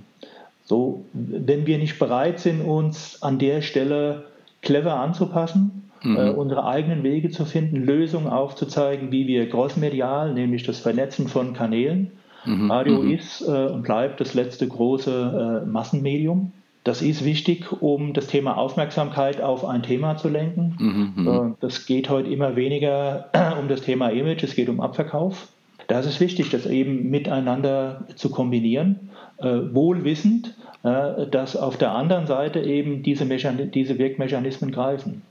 So, wenn wir nicht bereit sind, uns an der Stelle clever anzupassen, mhm. äh, unsere eigenen Wege zu finden, Lösungen aufzuzeigen, wie wir grossmedial, nämlich das Vernetzen von Kanälen, mhm. Radio mhm. ist äh, und bleibt das letzte große äh, Massenmedium. Das ist wichtig, um das Thema Aufmerksamkeit auf ein Thema zu lenken. Mhm, mhm. Äh, das geht heute immer weniger um das Thema Image, es geht um Abverkauf. Da ist es wichtig, das eben miteinander zu kombinieren, äh, wohlwissend, äh, dass auf der anderen Seite eben diese, Mechan diese Wirkmechanismen greifen.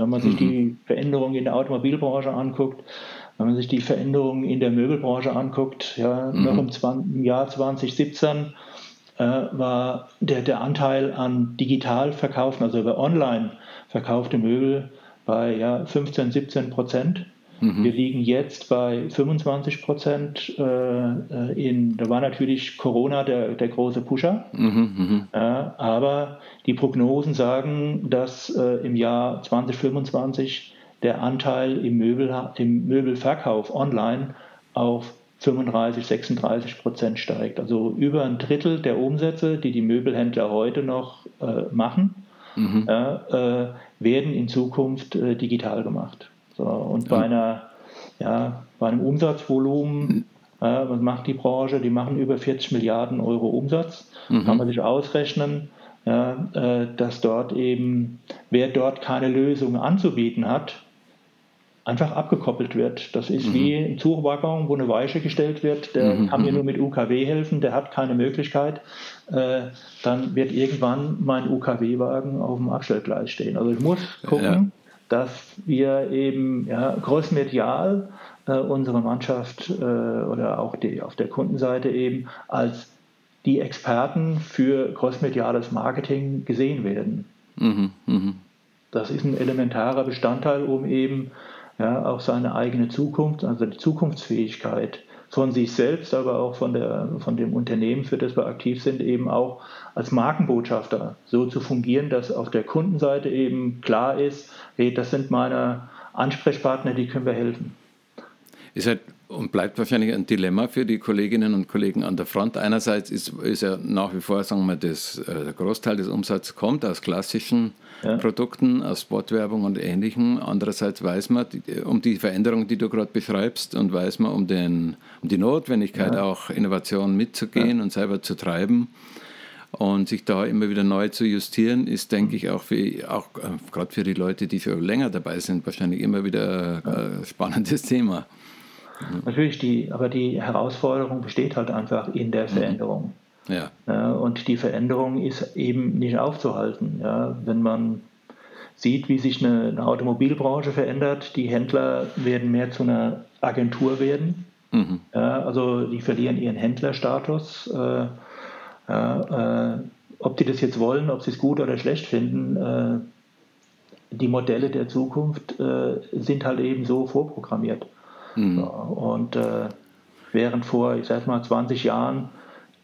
Wenn man sich mhm. die Veränderungen in der Automobilbranche anguckt, wenn man sich die Veränderungen in der Möbelbranche anguckt, ja, mhm. noch im, 20, im, Jahr 2017 äh, war der, der Anteil an digital verkauften, also über online verkaufte Möbel bei ja, 15, 17 Prozent. Mhm. Wir liegen jetzt bei 25 Prozent. Äh, äh, in, da war natürlich Corona der, der große Pusher. Mhm, äh, aber die Prognosen sagen, dass äh, im Jahr 2025 der Anteil im, Möbel, im Möbelverkauf online auf 35, 36 Prozent steigt. Also über ein Drittel der Umsätze, die die Möbelhändler heute noch äh, machen, mhm. äh, werden in Zukunft digital gemacht. So, und bei, einer, ja, bei einem Umsatzvolumen, äh, was macht die Branche? Die machen über 40 Milliarden Euro Umsatz. Mhm. Kann man sich ausrechnen, ja, äh, dass dort eben, wer dort keine Lösung anzubieten hat, einfach abgekoppelt wird. Das ist mhm. wie ein Zugwaggon, wo eine Weiche gestellt wird, der mhm. kann mir mhm. nur mit UKW helfen, der hat keine Möglichkeit. Äh, dann wird irgendwann mein UKW-Wagen auf dem Abstellgleis stehen. Also ich muss gucken, dass wir eben ja, großmedial äh, unsere Mannschaft äh, oder auch die, auf der Kundenseite eben als die Experten für großmediales Marketing gesehen werden. Mhm, mh. Das ist ein elementarer Bestandteil, um eben ja, auch seine eigene Zukunft, also die Zukunftsfähigkeit von sich selbst, aber auch von, der, von dem Unternehmen, für das wir aktiv sind, eben auch als Markenbotschafter so zu fungieren, dass auf der Kundenseite eben klar ist, hey, das sind meine Ansprechpartner, die können wir helfen. Ist halt und bleibt wahrscheinlich ein Dilemma für die Kolleginnen und Kollegen an der Front. Einerseits ist, ist ja nach wie vor, sagen wir, das, äh, der Großteil des Umsatzes kommt aus klassischen ja. Produkten, aus Sportwerbung und Ähnlichem. Andererseits weiß man um die Veränderung, die du gerade beschreibst, und weiß man um, den, um die Notwendigkeit, ja. auch Innovationen mitzugehen ja. und selber zu treiben. Und sich da immer wieder neu zu justieren, ist, denke ich, auch, für, auch äh, gerade für die Leute, die schon länger dabei sind, wahrscheinlich immer wieder ein spannendes Thema. Natürlich, die, aber die Herausforderung besteht halt einfach in der mhm. Veränderung. Ja. ja. und die Veränderung ist eben nicht aufzuhalten. Ja. Wenn man sieht, wie sich eine, eine, Automobilbranche verändert, die Händler werden mehr zu einer Agentur werden. Mhm. Ja, also die verlieren ihren Händlerstatus. Äh, äh, ob die das jetzt wollen, ob sie es gut oder schlecht finden, äh, die Modelle der Zukunft äh, sind halt eben so vorprogrammiert. Mhm. So, und äh, während vor, ich sag mal, 20 Jahren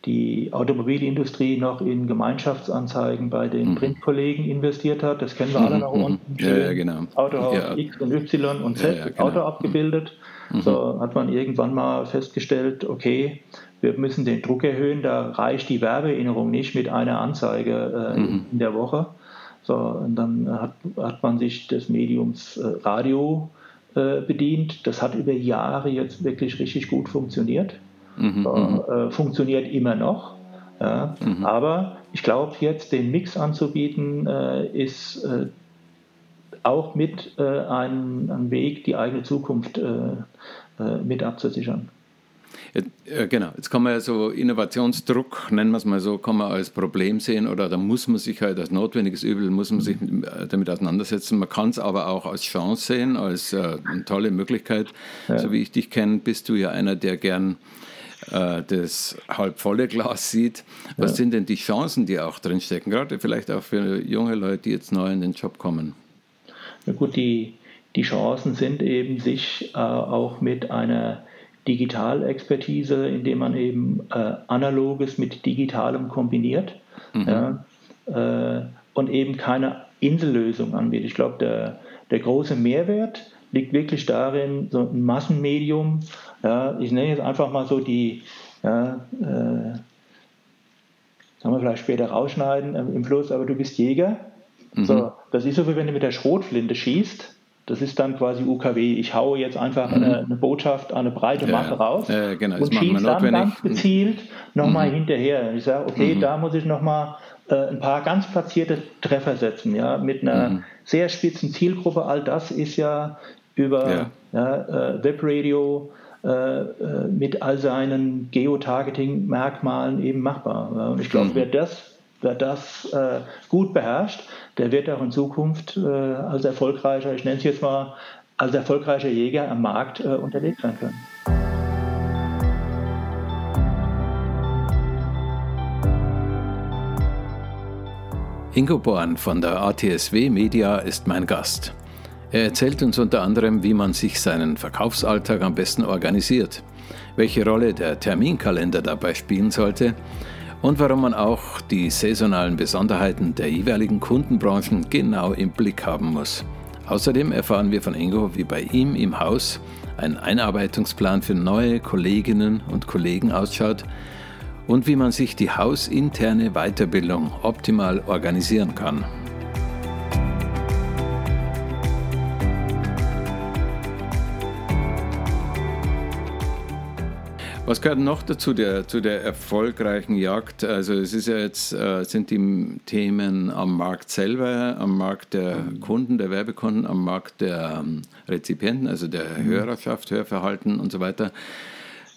die Automobilindustrie noch in Gemeinschaftsanzeigen bei den mhm. Printkollegen investiert hat. Das kennen wir alle noch mhm. unten. Ja, ja, genau. Autohaus ja. X und Y und Z, ja, ja, genau. Auto abgebildet. Mhm. So hat man irgendwann mal festgestellt, okay, wir müssen den Druck erhöhen, da reicht die Werbeerinnerung nicht mit einer Anzeige äh, mhm. in der Woche. So, und dann hat, hat man sich des Mediums äh, Radio äh, bedient. Das hat über Jahre jetzt wirklich richtig gut funktioniert. Mhm, mhm. äh, funktioniert immer noch. Ja. Mhm. Aber ich glaube, jetzt den Mix anzubieten, äh, ist äh, auch mit äh, ein, ein, Weg, die eigene Zukunft mit abzusichern. Ja, genau, jetzt kann man ja so Innovationsdruck, nennen wir es mal so, kann man als Problem sehen oder da muss man sich halt als notwendiges Übel, muss man sich damit auseinandersetzen. Man kann es aber auch als Chance sehen, als äh, eine tolle Möglichkeit. Ja. So wie ich dich kenne, bist du ja einer, der gern äh, das halbvolle Glas sieht. Was ja. sind denn die Chancen, die auch drinstecken, gerade vielleicht auch für junge Leute, die jetzt neu in den Job kommen? Na gut, die, die Chancen sind eben, sich äh, auch mit einer Digitalexpertise, indem man eben äh, Analoges mit Digitalem kombiniert mhm. ja, äh, und eben keine Insellösung anbietet. Ich glaube, der, der große Mehrwert liegt wirklich darin, so ein Massenmedium, ja, ich nenne jetzt einfach mal so die, ja, äh, sagen wir vielleicht später rausschneiden äh, im Fluss, aber du bist Jäger. Mhm. So, das ist so, wie wenn du mit der Schrotflinte schießt. Das ist dann quasi UKW. Ich haue jetzt einfach mhm. eine, eine, Botschaft an eine breite Masse ja, raus äh, genau, und schieße dann ganz gezielt nochmal mhm. hinterher. Ich sage, okay, mhm. da muss ich nochmal äh, ein paar ganz platzierte Treffer setzen, ja, mit einer mhm. sehr spitzen Zielgruppe. All das ist ja über ja. Ja, äh, Webradio äh, äh, mit all seinen Geotargeting-Merkmalen eben machbar. Und ich glaube, mhm. wer das wer das äh, gut beherrscht, der wird auch in Zukunft äh, als erfolgreicher, ich nenne es jetzt mal, als erfolgreicher Jäger am Markt äh, unterwegs sein können. Ingo Born von der ATSW Media ist mein Gast. Er erzählt uns unter anderem, wie man sich seinen Verkaufsalltag am besten organisiert, welche Rolle der Terminkalender dabei spielen sollte und warum man auch die saisonalen Besonderheiten der jeweiligen Kundenbranchen genau im Blick haben muss. Außerdem erfahren wir von Ingo, wie bei ihm im Haus ein Einarbeitungsplan für neue Kolleginnen und Kollegen ausschaut und wie man sich die hausinterne Weiterbildung optimal organisieren kann. Was gehört noch dazu der, zu der erfolgreichen Jagd? Also es ist ja jetzt, äh, sind die Themen am Markt selber, am Markt der Kunden, der Werbekunden, am Markt der ähm, Rezipienten, also der mhm. Hörerschaft, Hörverhalten und so weiter.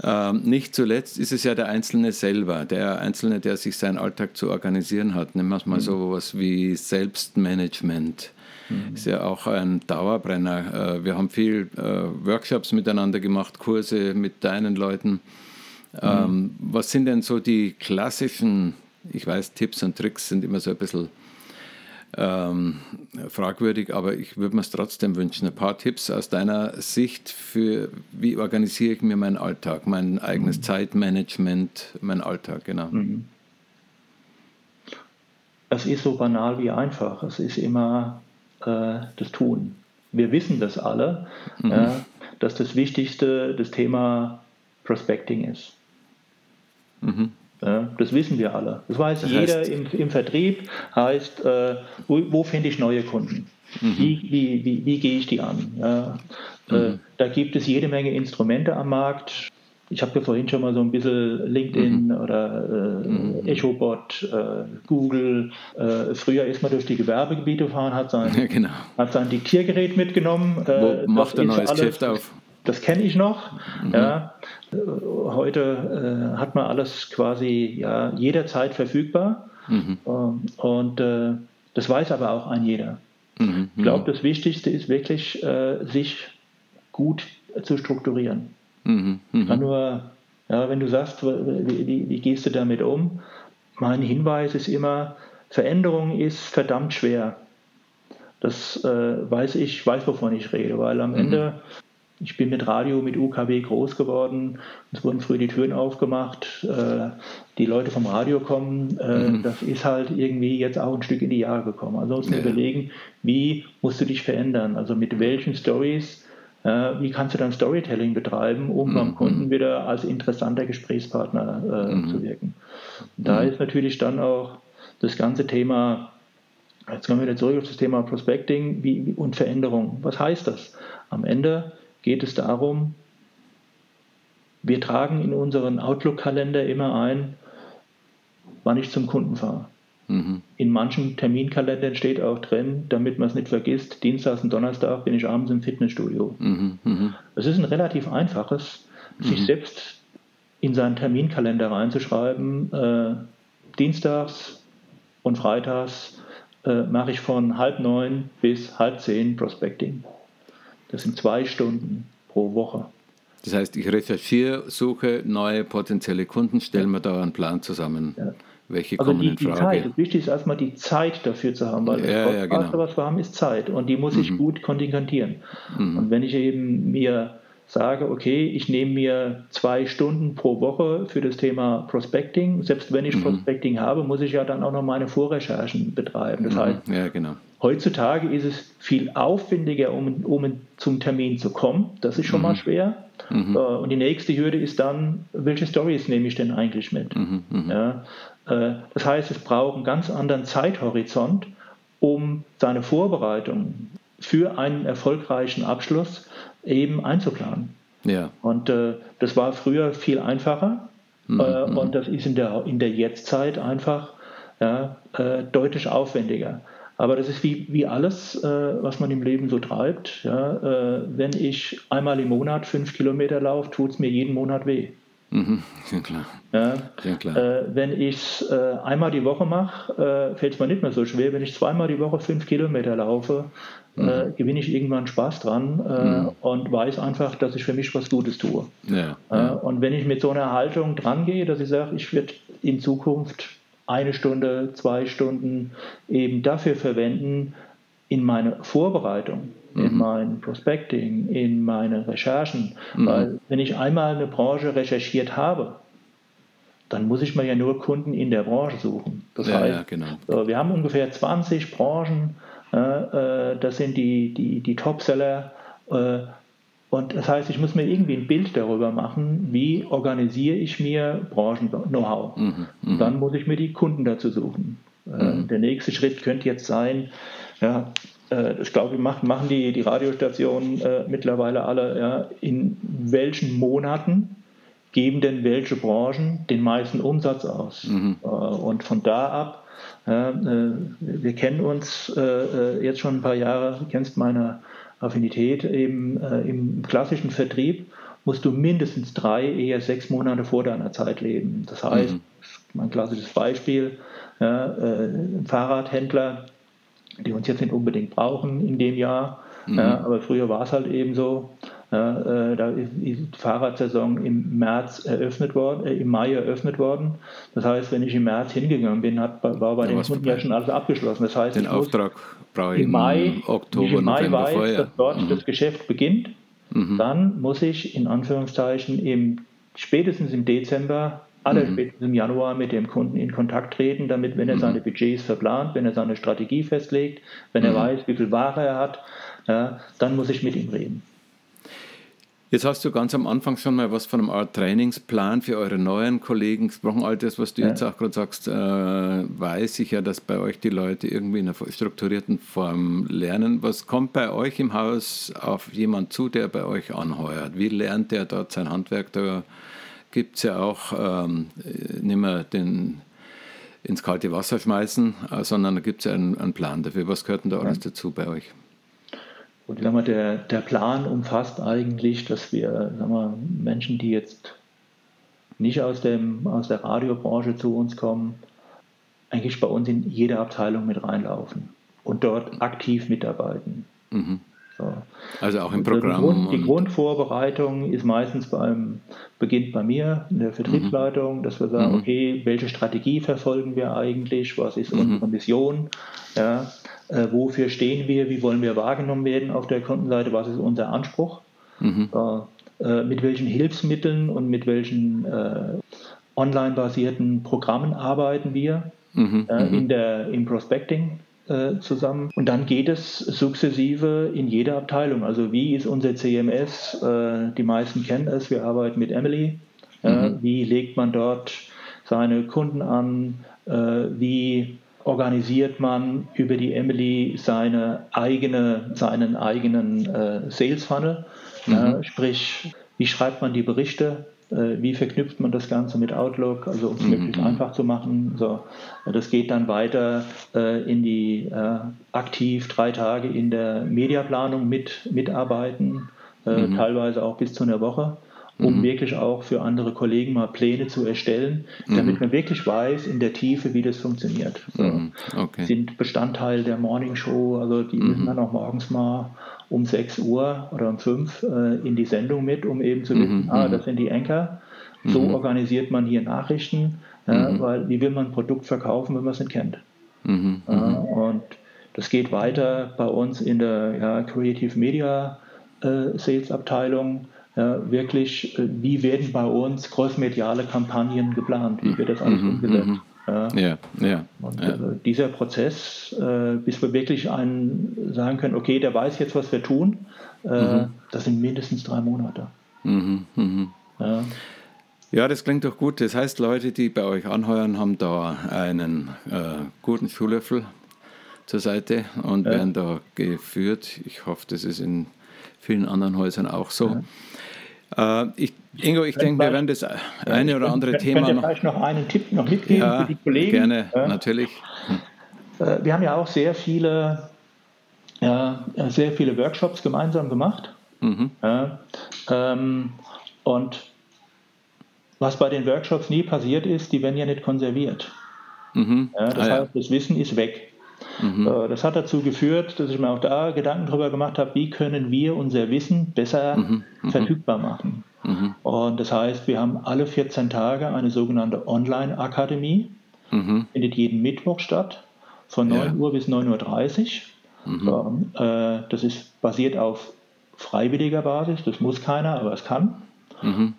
Ähm, nicht zuletzt ist es ja der Einzelne selber, der Einzelne, der sich seinen Alltag zu organisieren hat. Nehmen wir es mal mhm. so was wie Selbstmanagement. Mhm. Ist ja auch ein Dauerbrenner. Äh, wir haben viel äh, Workshops miteinander gemacht, Kurse mit deinen Leuten. Mhm. Ähm, was sind denn so die klassischen, ich weiß, Tipps und Tricks sind immer so ein bisschen ähm, fragwürdig, aber ich würde mir es trotzdem wünschen. Ein paar Tipps aus deiner Sicht für, wie organisiere ich mir meinen Alltag, mein eigenes mhm. Zeitmanagement, meinen Alltag, genau. Mhm. Es ist so banal wie einfach. Es ist immer äh, das Tun. Wir wissen das alle, mhm. äh, dass das Wichtigste das Thema Prospecting ist. Mhm. Ja, das wissen wir alle. Das weiß das jeder im, im, Vertrieb. Heißt, äh, wo, wo finde ich neue Kunden? Mhm. Wie, wie, wie, wie, gehe ich die an? Ja, äh, mhm. da gibt es jede Menge Instrumente am Markt. Ich habe ja vorhin schon mal so ein bisschen LinkedIn mhm. oder äh, mhm. EchoBot, äh, Google. Äh, früher ist man durch die Gewerbegebiete gefahren, hat sein, ja, genau. hat sein Diktiergerät mitgenommen. Wo macht ein neues alles, Geschäft auf? Das kenne ich noch. Mhm. Ja. Heute äh, hat man alles quasi ja, jederzeit verfügbar. Mhm. Ähm, und äh, das weiß aber auch ein jeder. Mhm. Ich glaube, das Wichtigste ist wirklich, äh, sich gut zu strukturieren. Mhm. Mhm. Nur, ja, wenn du sagst, wie, wie, wie gehst du damit um? Mein Hinweis ist immer, Veränderung ist verdammt schwer. Das äh, weiß ich, weiß, wovon ich rede, weil am mhm. Ende ich bin mit Radio, mit UKW groß geworden. Es wurden früh die Türen aufgemacht. Äh, die Leute vom Radio kommen. Äh, mhm. Das ist halt irgendwie jetzt auch ein Stück in die Jahre gekommen. Also muss man ja. überlegen, wie musst du dich verändern? Also mit welchen Stories, wie kannst du dann Storytelling betreiben, um mhm. beim Kunden wieder als interessanter Gesprächspartner mhm. zu wirken? Da mhm. ist natürlich dann auch das ganze Thema Jetzt kommen wir wieder zurück auf das Thema Prospecting wie, und Veränderung. Was heißt das? Am Ende geht es darum, wir tragen in unseren Outlook-Kalender immer ein, wann ich zum Kunden fahre. Mhm. In manchen Terminkalendern steht auch drin, damit man es nicht vergisst, Dienstags und Donnerstag bin ich abends im Fitnessstudio. Mhm. Mhm. Es ist ein relativ einfaches, sich mhm. selbst in seinen Terminkalender reinzuschreiben. Äh, Dienstags und Freitags äh, mache ich von halb neun bis halb zehn Prospecting. Das sind zwei Stunden pro Woche. Das heißt, ich recherchiere, suche neue potenzielle Kunden, stelle mir da einen Plan zusammen. Ja. Welche also kommen die, in Frage? Die Zeit. Das Wichtigste ist erstmal die Zeit dafür zu haben, weil ja, das ja, genau. was wir haben, ist Zeit und die muss ich mhm. gut kontingentieren. Mhm. Und wenn ich eben mir sage, okay, ich nehme mir zwei Stunden pro Woche für das Thema Prospecting. Selbst wenn ich mhm. Prospecting habe, muss ich ja dann auch noch meine Vorrecherchen betreiben. Das mhm. heißt, ja, genau. heutzutage ist es viel aufwendiger, um, um zum Termin zu kommen. Das ist schon mhm. mal schwer. Mhm. Äh, und die nächste Hürde ist dann, welche Stories nehme ich denn eigentlich mit? Mhm. Mhm. Ja, äh, das heißt, es braucht einen ganz anderen Zeithorizont, um seine Vorbereitung für einen erfolgreichen Abschluss eben einzuplanen. Ja. Und äh, das war früher viel einfacher mhm. äh, mhm. und das ist in der, in der Jetztzeit einfach ja, äh, deutlich aufwendiger. Aber das ist wie, wie alles, äh, was man im Leben so treibt. Ja, äh, wenn ich einmal im Monat fünf Kilometer laufe, tut es mir jeden Monat weh. Mhm, ja, klar. Ja, ja, klar. Äh, wenn ich es äh, einmal die Woche mache, äh, fällt es mir nicht mehr so schwer. Wenn ich zweimal die Woche fünf Kilometer laufe, äh, mhm. gewinne ich irgendwann Spaß dran äh, mhm. und weiß einfach, dass ich für mich was Gutes tue. Ja, äh, und wenn ich mit so einer Haltung dran gehe, dass ich sage, ich werde in Zukunft eine Stunde, zwei Stunden eben dafür verwenden, in meine Vorbereitung in mhm. mein Prospecting, in meine Recherchen. Mhm. Weil wenn ich einmal eine Branche recherchiert habe, dann muss ich mir ja nur Kunden in der Branche suchen. Das ja, heißt, ja, genau. wir haben ungefähr 20 Branchen, das sind die, die, die Topseller. Äh, und das heißt, ich muss mir irgendwie ein Bild darüber machen, wie organisiere ich mir Branchen-Know-how. Mhm, mhm. dann muss ich mir die Kunden dazu suchen. Äh, mhm. Der nächste Schritt könnte jetzt sein, ja, äh, ich glaube, machen, machen die, die Radiostationen äh, mittlerweile alle, ja, in welchen Monaten geben denn welche Branchen den meisten Umsatz aus? Mhm. Äh, und von da ab, äh, wir kennen uns äh, jetzt schon ein paar Jahre, du kennst meine Affinität eben im klassischen Vertrieb, musst du mindestens drei, eher sechs Monate vor deiner Zeit leben. Das heißt, mhm. mein klassisches Beispiel, ja, ein Fahrradhändler, die uns jetzt nicht unbedingt brauchen in dem Jahr. Mhm. Ja, aber früher war es halt eben so. Ja, äh, da ist die Fahrradsaison im März eröffnet worden, äh, im Mai eröffnet worden. Das heißt, wenn ich im März hingegangen bin, hat, war bei ja, den Kunden ja schon alles abgeschlossen. Das heißt, den Auftrag brauche ich im Mai, Oktober, ich im Mai November weiß, vorher. dass dort mhm. das Geschäft beginnt. Mhm. Dann muss ich in Anführungszeichen im, spätestens im Dezember alle mhm. spätestens im Januar mit dem Kunden in Kontakt treten, damit, wenn er mhm. seine Budgets verplant, wenn er seine Strategie festlegt, wenn er mhm. weiß, wie viel Ware er hat, ja, dann muss ich mit ihm reden. Jetzt hast du ganz am Anfang schon mal was von einem Art Trainingsplan für eure neuen Kollegen gesprochen. All das, was du ja. jetzt auch gerade sagst, äh, weiß ich ja, dass bei euch die Leute irgendwie in einer strukturierten Form lernen. Was kommt bei euch im Haus auf jemand zu, der bei euch anheuert? Wie lernt der dort sein Handwerk? Da gibt es ja auch ähm, nicht mehr den ins kalte Wasser schmeißen, äh, sondern da gibt es ja einen, einen, Plan dafür. Was gehört denn da alles ja. dazu bei euch? Und ich der, der Plan umfasst eigentlich, dass wir sagen wir, Menschen, die jetzt nicht aus, dem, aus der Radiobranche zu uns kommen, eigentlich bei uns in jede Abteilung mit reinlaufen und dort aktiv mitarbeiten. Mhm. So. Also auch im Programm. Also die, Grund, die, Grundvorbereitung ist meistens beim, beginnt bei mir in der Vertriebsleitung, mhm. dass wir sagen, mhm. okay, welche Strategie verfolgen wir eigentlich, was ist mhm. unsere Mission, ja, äh, wofür stehen wir, wie wollen wir wahrgenommen werden auf der Kundenseite, was ist unser Anspruch, mhm. äh, mit welchen Hilfsmitteln und mit welchen äh, online-basierten Programmen arbeiten wir mhm. äh, in mhm. der, im Prospecting äh, zusammen. Und dann geht es sukzessive in jede Abteilung. Also wie ist unser CMS? Äh, die meisten kennen es, wir arbeiten mit Emily. Mhm. Wie legt man dort seine Kunden an? Äh, wie organisiert man über die Emily seine eigene, seinen eigenen Sales Funnel? Mhm. Sprich, wie schreibt man die Berichte? Äh, wie verknüpft man das Ganze mit Outlook, also um es mhm. möglichst einfach zu machen. So, das geht dann weiter äh, in die äh, aktiv drei Tage in der Mediaplanung mit mitarbeiten, äh, mhm. teilweise auch bis zu einer Woche, um mhm. wirklich auch für andere Kollegen mal Pläne zu erstellen, damit mhm. man wirklich weiß in der Tiefe, wie das funktioniert. So, mhm. okay. Sind Bestandteil der Morning Show, also die müssen mhm. dann auch morgens mal um 6 Uhr oder um 5 äh, in die Sendung mit, um eben zu wissen, mhm, ah, mhm. das sind die Anker. So organisiert man hier Nachrichten, äh, weil wie will man ein Produkt verkaufen, wenn man es nicht kennt? Äh, und das geht weiter bei uns in der ja, Creative Media äh, Sales Abteilung. Ja, wirklich, äh, wie werden bei uns crossmediale Kampagnen geplant, wie wird das alles mhm, umgesetzt. Mhm. Ja, ja. ja, und ja. Äh, dieser Prozess, äh, bis wir wirklich einen sagen können, okay, der weiß jetzt, was wir tun, äh, mhm. das sind mindestens drei Monate. Mhm, mhm. Ja. ja. das klingt doch gut. Das heißt, Leute, die bei euch anheuern, haben da einen äh, guten Schuhlöffel zur Seite und werden da geführt. Ich hoffe, das ist in vielen anderen Häusern auch so. Äh, ich, Ingo, ich denke, wir werden das eine oder andere wenn, Thema wenn noch. vielleicht noch einen Tipp noch mitgeben ja, für die Kollegen. Gerne, ja. natürlich. Äh, wir haben ja auch sehr viele, ja, sehr viele Workshops gemeinsam gemacht. Mhm. Ja, ähm, und was bei den Workshops nie passiert ist, die werden ja nicht konserviert. Mhm. Ja, das ah, heißt, das Wissen ist weg. Mhm. Äh, das hat dazu geführt, dass ich mir auch da Gedanken darüber gemacht habe, wie können wir unser Wissen besser mhm. mhm. verfügbar machen. Mhm. Und das heißt, wir haben alle 14 Tage eine sogenannte Online-Akademie, mhm. findet jeden Mittwoch statt, von 9 ja. Uhr bis 9.30 Uhr. Mhm. Äh, das ist basiert auf freiwilliger Basis, das muss keiner, aber es kann. Mhm.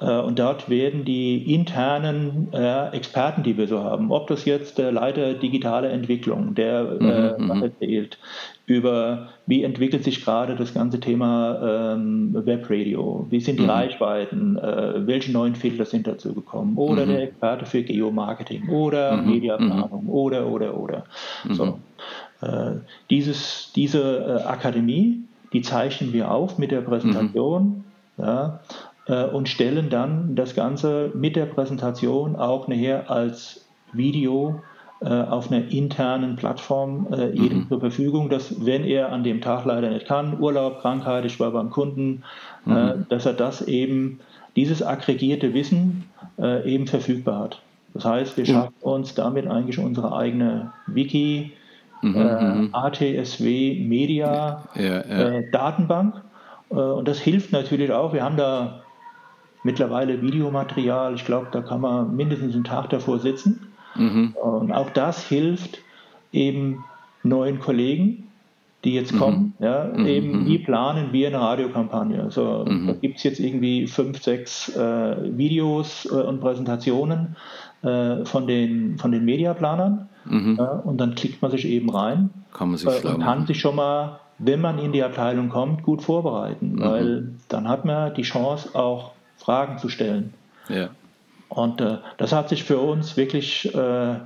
Äh, äh, und dort werden die internen äh, Experten, die wir so haben, ob das jetzt der Leiter digitale Entwicklung, der mhm, äh, mhm. erzählt, über wie entwickelt sich gerade das ganze Thema ähm, Webradio, wie sind die mhm. Reichweiten, äh, welche neuen Filter sind dazu gekommen, oder mhm. der Experte für Geomarketing oder mhm. Mediaplanung mhm. oder, oder, oder. So. Äh, dieses, diese äh, Akademie, die zeichnen wir auf mit der Präsentation. Ja, äh, und stellen dann das Ganze mit der Präsentation auch nachher als Video äh, auf einer internen Plattform äh, jedem mhm. zur Verfügung, dass wenn er an dem Tag leider nicht kann, Urlaub, Krankheit, ich war beim Kunden, mhm. dass er das eben, dieses aggregierte Wissen eben verfügbar hat. Das heißt, wir schaffen uns damit eigentlich unsere eigene Wiki, mhm, äh, ATSW Media ja, ja. Äh, Datenbank. Äh, und das hilft natürlich auch. Wir haben da mittlerweile Videomaterial. Ich glaube, da kann man mindestens einen Tag davor sitzen. Mhm. Und auch das hilft eben neuen Kollegen, die jetzt mhm. kommen, ja, mhm. eben mhm. wie planen wir eine Radiokampagne. Also mhm. da gibt es jetzt irgendwie fünf, sechs äh, Videos äh, und Präsentationen äh, von, den, von den Mediaplanern mhm. und dann klickt man sich eben rein kann man sich äh, und kann sich schon mal, wenn man in die Abteilung kommt, gut vorbereiten, weil dann hat man die Chance auch Fragen zu stellen. Ja. Und äh, das hat sich für uns wirklich äh,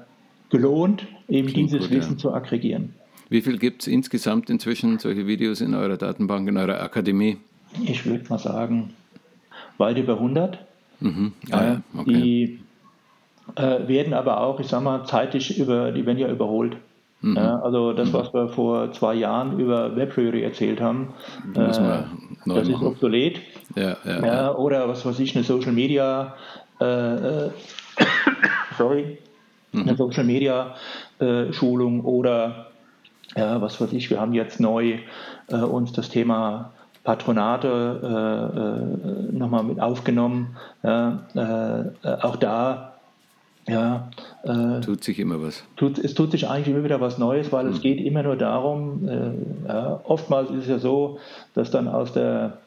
gelohnt, eben Klingt dieses gut, Wissen ja. zu aggregieren. Wie viel gibt es insgesamt inzwischen solche Videos in eurer Datenbank, in eurer Akademie? Ich würde mal sagen, weit über 100. Mhm. Ah, ja. okay. Die äh, werden aber auch, ich sag mal, zeitlich über, die werden ja überholt. Mhm. Also das, mhm. was wir vor zwei Jahren über WebReary erzählt haben, äh, das machen. ist obsolet. Ja, ja, ja, Oder was weiß ich, eine Social Media, äh, äh sorry, mhm. eine Social Media äh, Schulung oder ja, was weiß ich, wir haben jetzt neu äh, uns das Thema Patronate äh, nochmal mit aufgenommen. auch da ja, äh, tut sich immer was. Tut, es tut sich eigentlich immer wieder was Neues, weil mhm. es geht immer nur darum, äh, ja, oftmals ist es ja so, dass dann aus der,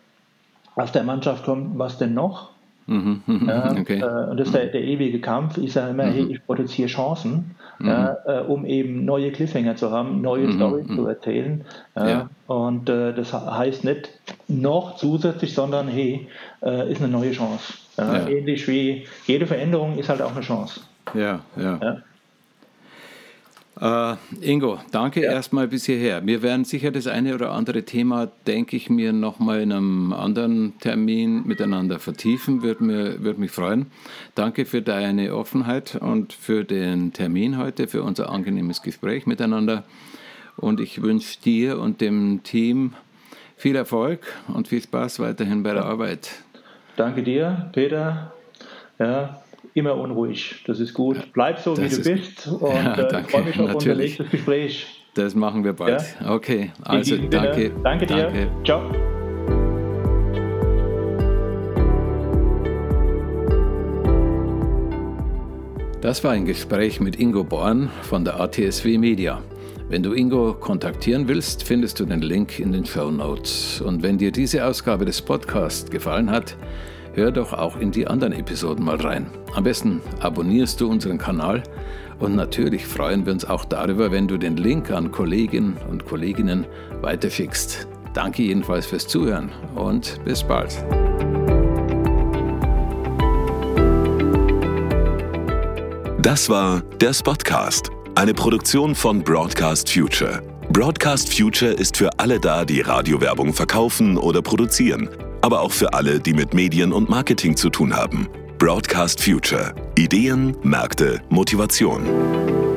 aus der Mannschaft kommt, was denn noch? Mhm, mhm ja, okay. äh, und das ist der, der, ewige Kampf. Ich sage immer, hey, mhm. ich produziere Chancen, mhm. ja, äh, um eben neue Cliffhanger zu haben, neue mhm, Storys zu erzählen. Ja, und äh, das heißt nicht noch zusätzlich, sondern hey, äh, ist eine neue Chance. Ähnlich wie jede Veränderung ist halt auch eine Chance. Ja, ja. Uh, Ingo, danke ja. erstmal bis hierher. Wir werden sicher das eine oder andere Thema, denke ich mir, nochmal in einem anderen Termin miteinander vertiefen. Würde, mir, würde mich freuen. Danke für deine Offenheit und für den Termin heute, für unser angenehmes Gespräch miteinander. Und ich wünsche dir und dem Team viel Erfolg und viel Spaß weiterhin bei der Arbeit. Danke dir, Peter. Ja, immer unruhig. Das ist gut. Bleib so, wie du bist. Und ja, äh, ich freue mich auf unser nächstes Gespräch. Das machen wir bald. Ja? Okay, also danke. Danke dir. Danke. Ciao. Das war ein Gespräch mit Ingo Born von der ATSW Media. Wenn du Ingo kontaktieren willst, findest du den Link in den Show Notes. Und wenn dir diese Ausgabe des Podcasts gefallen hat, hör doch auch in die anderen Episoden mal rein. Am besten abonnierst du unseren Kanal und natürlich freuen wir uns auch darüber, wenn du den Link an Kolleginnen und Kolleginnen weiterschickst. Danke jedenfalls fürs Zuhören und bis bald. Das war der Spotcast, eine Produktion von Broadcast Future. Broadcast Future ist für alle da, die Radiowerbung verkaufen oder produzieren, aber auch für alle, die mit Medien und Marketing zu tun haben. Broadcast Future. Ideen, Märkte, Motivation.